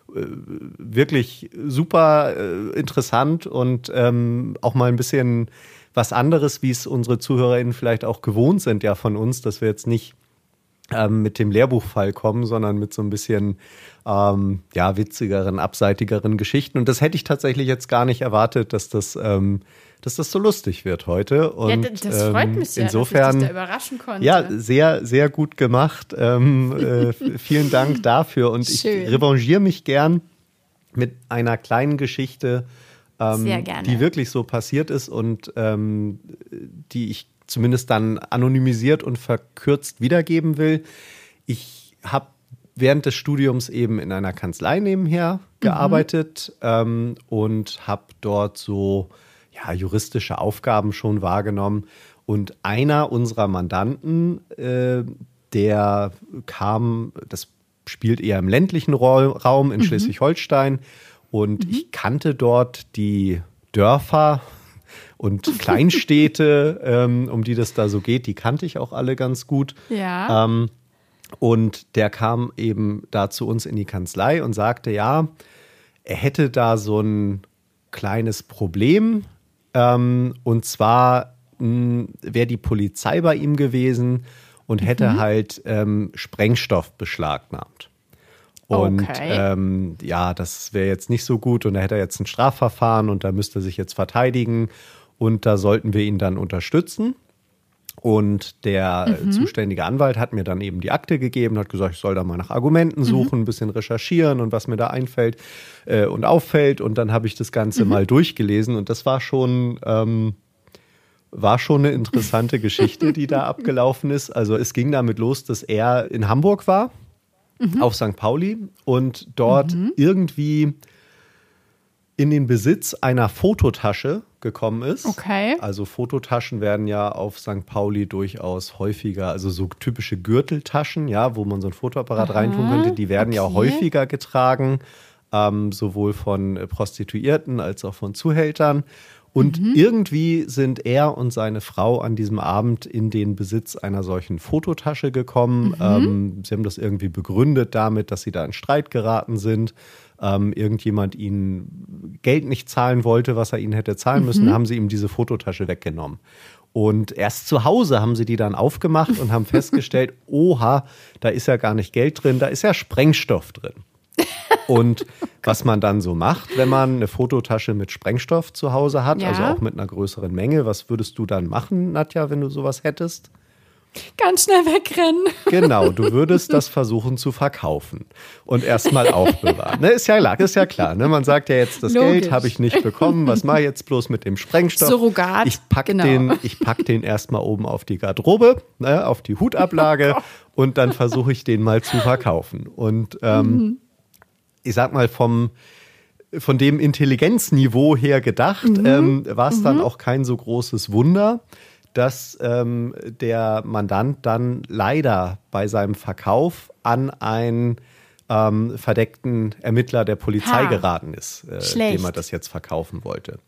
Speaker 1: wirklich super äh, interessant und ähm, auch mal ein bisschen was anderes, wie es unsere ZuhörerInnen vielleicht auch gewohnt sind ja von uns, dass wir jetzt nicht ähm, mit dem Lehrbuchfall kommen, sondern mit so ein bisschen ähm, ja, witzigeren, abseitigeren Geschichten. Und das hätte ich tatsächlich jetzt gar nicht erwartet, dass das, ähm, dass das so lustig wird heute. Und,
Speaker 2: ja, das freut ähm, mich sehr,
Speaker 1: insofern,
Speaker 2: dass ich dich da überraschen konnte.
Speaker 1: Ja, sehr, sehr gut gemacht. Ähm, äh, vielen Dank dafür. Und Schön. ich revanchiere mich gern mit einer kleinen Geschichte, ähm, die wirklich so passiert ist und die ich zumindest dann anonymisiert und verkürzt wiedergeben will. Ich habe während des Studiums eben in einer Kanzlei nebenher mhm. gearbeitet mhm. ähm, und habe dort so ja, juristische Aufgaben schon wahrgenommen. Und einer unserer Mandanten, äh, der kam, das spielt eher im ländlichen Raum in mhm. Schleswig-Holstein. Und mhm. ich kannte dort die Dörfer und Kleinstädte, ähm, um die das da so geht, die kannte ich auch alle ganz gut.
Speaker 2: Ja.
Speaker 1: Ähm, und der kam eben da zu uns in die Kanzlei und sagte, ja, er hätte da so ein kleines Problem. Ähm, und zwar wäre die Polizei bei ihm gewesen und hätte mhm. halt ähm, Sprengstoff beschlagnahmt. Und okay. ähm, ja, das wäre jetzt nicht so gut und da hätte er jetzt ein Strafverfahren und da müsste er sich jetzt verteidigen und da sollten wir ihn dann unterstützen. Und der mhm. zuständige Anwalt hat mir dann eben die Akte gegeben, hat gesagt, ich soll da mal nach Argumenten mhm. suchen, mhm. ein bisschen recherchieren und was mir da einfällt äh, und auffällt. Und dann habe ich das Ganze mhm. mal durchgelesen und das war schon, ähm, war schon eine interessante Geschichte, die da abgelaufen ist. Also es ging damit los, dass er in Hamburg war, mhm. auf St. Pauli und dort mhm. irgendwie in den Besitz einer Fototasche gekommen ist.
Speaker 2: Okay.
Speaker 1: Also Fototaschen werden ja auf St. Pauli durchaus häufiger, also so typische Gürteltaschen, ja, wo man so ein Fotoapparat Aha, reintun könnte, die werden okay. ja häufiger getragen, ähm, sowohl von Prostituierten als auch von Zuhältern. Und mhm. irgendwie sind er und seine Frau an diesem Abend in den Besitz einer solchen Fototasche gekommen. Mhm. Ähm, sie haben das irgendwie begründet damit, dass sie da in Streit geraten sind. Ähm, irgendjemand ihnen Geld nicht zahlen wollte, was er ihnen hätte zahlen müssen, mhm. haben sie ihm diese Fototasche weggenommen. Und erst zu Hause haben sie die dann aufgemacht und haben festgestellt, oha, da ist ja gar nicht Geld drin, da ist ja Sprengstoff drin. Und was man dann so macht, wenn man eine Fototasche mit Sprengstoff zu Hause hat, ja. also auch mit einer größeren Menge, was würdest du dann machen, Nadja, wenn du sowas hättest?
Speaker 2: Ganz schnell wegrennen.
Speaker 1: Genau, du würdest das versuchen zu verkaufen und erstmal aufbewahren. Ne, ist ja klar, ist ja klar. Ne? Man sagt ja jetzt, das Logisch. Geld habe ich nicht bekommen. Was mache ich jetzt bloß mit dem Sprengstoff?
Speaker 2: Surrogat.
Speaker 1: Ich packe genau. den, ich pack den erstmal oben auf die Garderobe, ne, auf die Hutablage oh und dann versuche ich den mal zu verkaufen. Und ähm, mhm ich sag mal, vom von dem Intelligenzniveau her gedacht, mhm. ähm, war es mhm. dann auch kein so großes Wunder, dass ähm, der Mandant dann leider bei seinem Verkauf an einen ähm, verdeckten Ermittler der Polizei ha. geraten ist, äh, dem er das jetzt verkaufen wollte.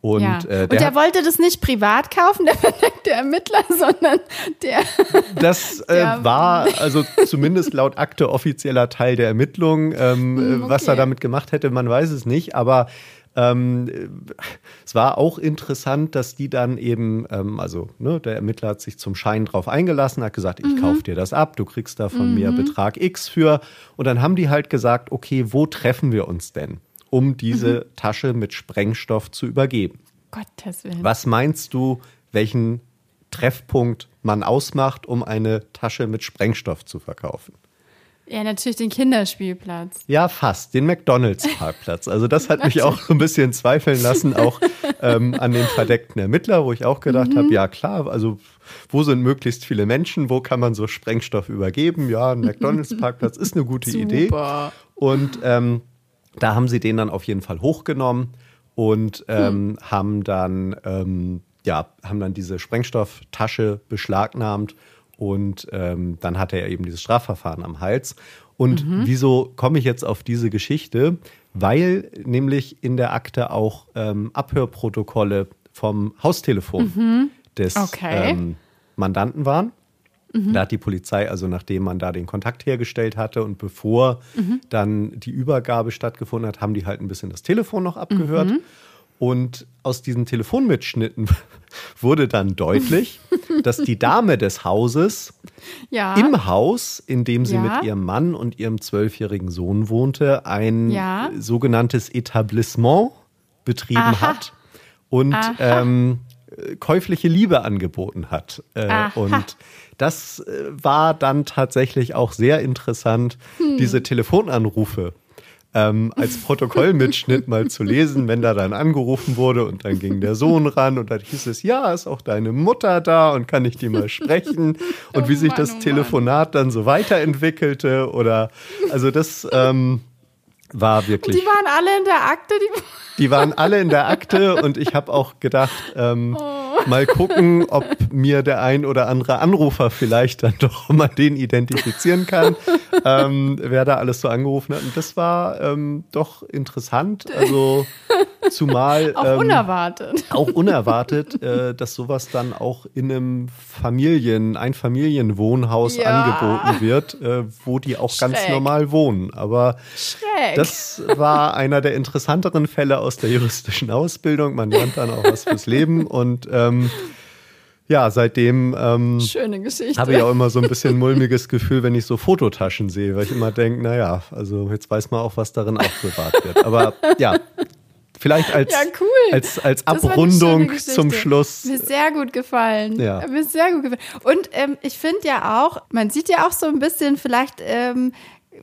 Speaker 2: Und, ja. äh, der, und der wollte das nicht privat kaufen, der verdeckte Ermittler, sondern der.
Speaker 1: Das äh, der, war also zumindest laut Akte offizieller Teil der Ermittlung. Ähm, hm, okay. Was er damit gemacht hätte, man weiß es nicht. Aber ähm, es war auch interessant, dass die dann eben, ähm, also ne, der Ermittler hat sich zum Schein drauf eingelassen, hat gesagt, ich mhm. kaufe dir das ab, du kriegst da von mhm. mir Betrag X für. Und dann haben die halt gesagt, okay, wo treffen wir uns denn? um diese mhm. Tasche mit Sprengstoff zu übergeben.
Speaker 2: Gottes Willen.
Speaker 1: Was meinst du, welchen Treffpunkt man ausmacht, um eine Tasche mit Sprengstoff zu verkaufen?
Speaker 2: Ja, natürlich den Kinderspielplatz.
Speaker 1: Ja, fast. Den McDonalds-Parkplatz. Also, das hat mich auch so ein bisschen zweifeln lassen, auch ähm, an den verdeckten Ermittler, wo ich auch gedacht mhm. habe: ja, klar, also, wo sind möglichst viele Menschen? Wo kann man so Sprengstoff übergeben? Ja, ein McDonalds-Parkplatz ist eine gute Super. Idee. Und ähm, da haben sie den dann auf jeden Fall hochgenommen und ähm, hm. haben dann ähm, ja haben dann diese Sprengstofftasche beschlagnahmt und ähm, dann hatte er eben dieses Strafverfahren am Hals. Und mhm. wieso komme ich jetzt auf diese Geschichte? Weil nämlich in der Akte auch ähm, Abhörprotokolle vom Haustelefon mhm. des okay. Ähm, Mandanten waren. Mhm. Da hat die Polizei, also nachdem man da den Kontakt hergestellt hatte und bevor dann die Übergabe stattgefunden hat, haben die halt ein bisschen das Telefon noch abgehört. Und aus diesen Telefonmitschnitten wurde dann deutlich, dass die Dame des Hauses ja. im Haus, in dem sie ja. mit ihrem Mann und ihrem zwölfjährigen Sohn wohnte, ein ja. sogenanntes Etablissement betrieben Aha. hat. Und ähm, käufliche Liebe angeboten hat. Äh, und das äh, war dann tatsächlich auch sehr interessant, hm. diese Telefonanrufe ähm, als Protokollmitschnitt mal zu lesen, wenn da dann angerufen wurde und dann ging der Sohn ran und dann hieß es, ja, ist auch deine Mutter da und kann ich die mal sprechen und oh wie sich Mann, das oh Telefonat dann so weiterentwickelte oder also das ähm, war wirklich.
Speaker 2: Die waren alle in der Akte. Die,
Speaker 1: die waren alle in der Akte und ich habe auch gedacht, ähm, oh. Mal gucken, ob mir der ein oder andere Anrufer vielleicht dann doch mal den identifizieren kann, ähm, wer da alles so angerufen hat. Und das war ähm, doch interessant. Also Zumal.
Speaker 2: auch ähm, unerwartet.
Speaker 1: Auch unerwartet, äh, dass sowas dann auch in einem Familien-, Einfamilienwohnhaus ja. angeboten wird, äh, wo die auch Schräg. ganz normal wohnen. Aber Schräg. das war einer der interessanteren Fälle aus der juristischen Ausbildung. Man lernt dann auch was fürs Leben und ähm, ja, seitdem ähm, habe ich auch immer so ein bisschen mulmiges Gefühl, wenn ich so Fototaschen sehe, weil ich immer denke, naja, also jetzt weiß man auch, was darin aufbewahrt wird. Aber ja, vielleicht als, ja, cool. als, als Abrundung zum Schluss.
Speaker 2: Mir sehr gut gefallen. Ja. Mir sehr gut gefallen. Und ähm, ich finde ja auch, man sieht ja auch so ein bisschen vielleicht ähm,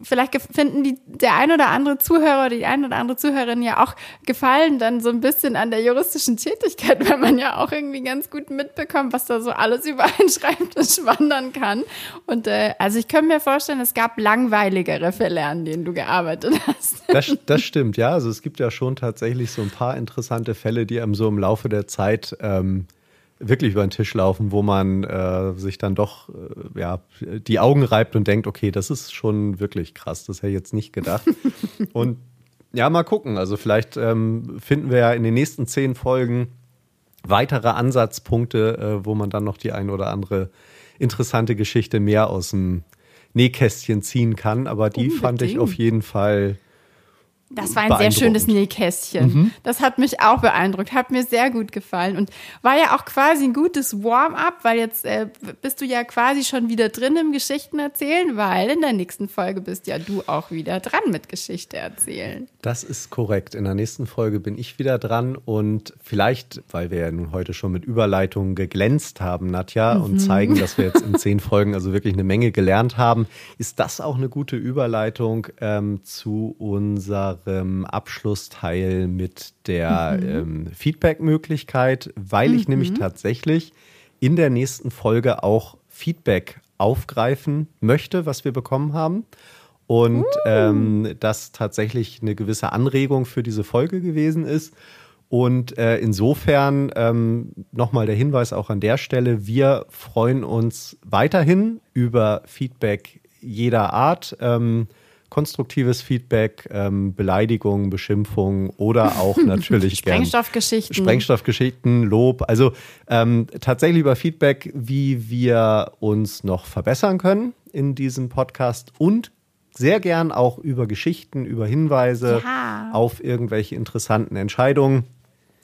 Speaker 2: vielleicht finden die, der ein oder andere Zuhörer oder die ein oder andere Zuhörerin ja auch gefallen dann so ein bisschen an der juristischen Tätigkeit, weil man ja auch irgendwie ganz gut mitbekommt, was da so alles über einen Schreibtisch wandern kann. Und äh, also ich könnte mir vorstellen, es gab langweiligere Fälle, an denen du gearbeitet hast.
Speaker 1: Das, das stimmt, ja. Also es gibt ja schon tatsächlich so ein paar interessante Fälle, die einem so im Laufe der Zeit ähm, wirklich über den Tisch laufen, wo man äh, sich dann doch äh, ja, die Augen reibt und denkt, okay, das ist schon wirklich krass, das hätte ich jetzt nicht gedacht. und ja, mal gucken. Also vielleicht ähm, finden wir ja in den nächsten zehn Folgen weitere Ansatzpunkte, äh, wo man dann noch die ein oder andere interessante Geschichte mehr aus dem Nähkästchen ziehen kann. Aber die Unbedingt. fand ich auf jeden Fall
Speaker 2: das war ein sehr schönes Nähkästchen. Mhm. Das hat mich auch beeindruckt, hat mir sehr gut gefallen und war ja auch quasi ein gutes Warm-up, weil jetzt äh, bist du ja quasi schon wieder drin im Geschichten erzählen, weil in der nächsten Folge bist ja du auch wieder dran mit Geschichte erzählen.
Speaker 1: Das ist korrekt. In der nächsten Folge bin ich wieder dran und vielleicht, weil wir ja nun heute schon mit Überleitungen geglänzt haben, Nadja, mhm. und zeigen, dass wir jetzt in zehn Folgen also wirklich eine Menge gelernt haben, ist das auch eine gute Überleitung ähm, zu unserer unserem Abschlussteil mit der mhm. ähm, Feedback-Möglichkeit, weil mhm. ich nämlich mhm. tatsächlich in der nächsten Folge auch Feedback aufgreifen möchte, was wir bekommen haben. Und uh. ähm, das tatsächlich eine gewisse Anregung für diese Folge gewesen ist. Und äh, insofern ähm, nochmal der Hinweis auch an der Stelle, wir freuen uns weiterhin über Feedback jeder Art. Ähm, konstruktives Feedback, ähm, Beleidigungen, Beschimpfungen oder auch natürlich
Speaker 2: Sprengstoffgeschichten.
Speaker 1: Sprengstoffgeschichten, Lob. Also ähm, tatsächlich über Feedback, wie wir uns noch verbessern können in diesem Podcast und sehr gern auch über Geschichten, über Hinweise ja. auf irgendwelche interessanten Entscheidungen.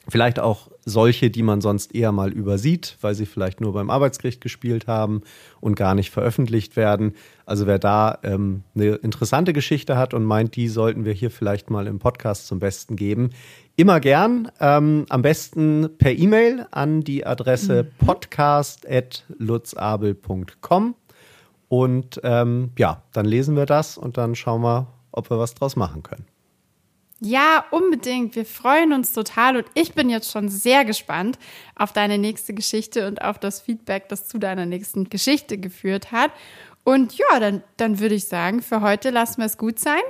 Speaker 1: Vielleicht auch solche, die man sonst eher mal übersieht, weil sie vielleicht nur beim Arbeitsgericht gespielt haben und gar nicht veröffentlicht werden. Also wer da ähm, eine interessante Geschichte hat und meint, die sollten wir hier vielleicht mal im Podcast zum Besten geben, immer gern. Ähm, am besten per E-Mail an die Adresse mhm. podcast.lutzabel.com. Und ähm, ja, dann lesen wir das und dann schauen wir, ob wir was draus machen können.
Speaker 2: Ja, unbedingt. Wir freuen uns total und ich bin jetzt schon sehr gespannt auf deine nächste Geschichte und auf das Feedback, das zu deiner nächsten Geschichte geführt hat. Und ja, dann, dann würde ich sagen, für heute lassen wir es gut sein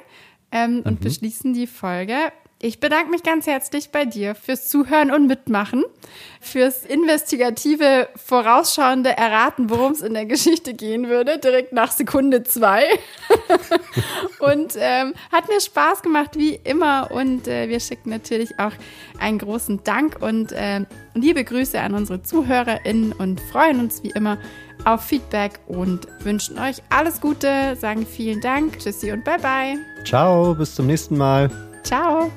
Speaker 2: ähm, und mhm. beschließen die Folge. Ich bedanke mich ganz herzlich bei dir fürs Zuhören und Mitmachen, fürs investigative, vorausschauende Erraten, worum es in der Geschichte gehen würde, direkt nach Sekunde zwei. und ähm, hat mir Spaß gemacht, wie immer. Und äh, wir schicken natürlich auch einen großen Dank und äh, liebe Grüße an unsere ZuhörerInnen und freuen uns wie immer auf Feedback und wünschen euch alles Gute, sagen vielen Dank, tschüssi und bye bye.
Speaker 1: Ciao, bis zum nächsten Mal.
Speaker 2: Ciao.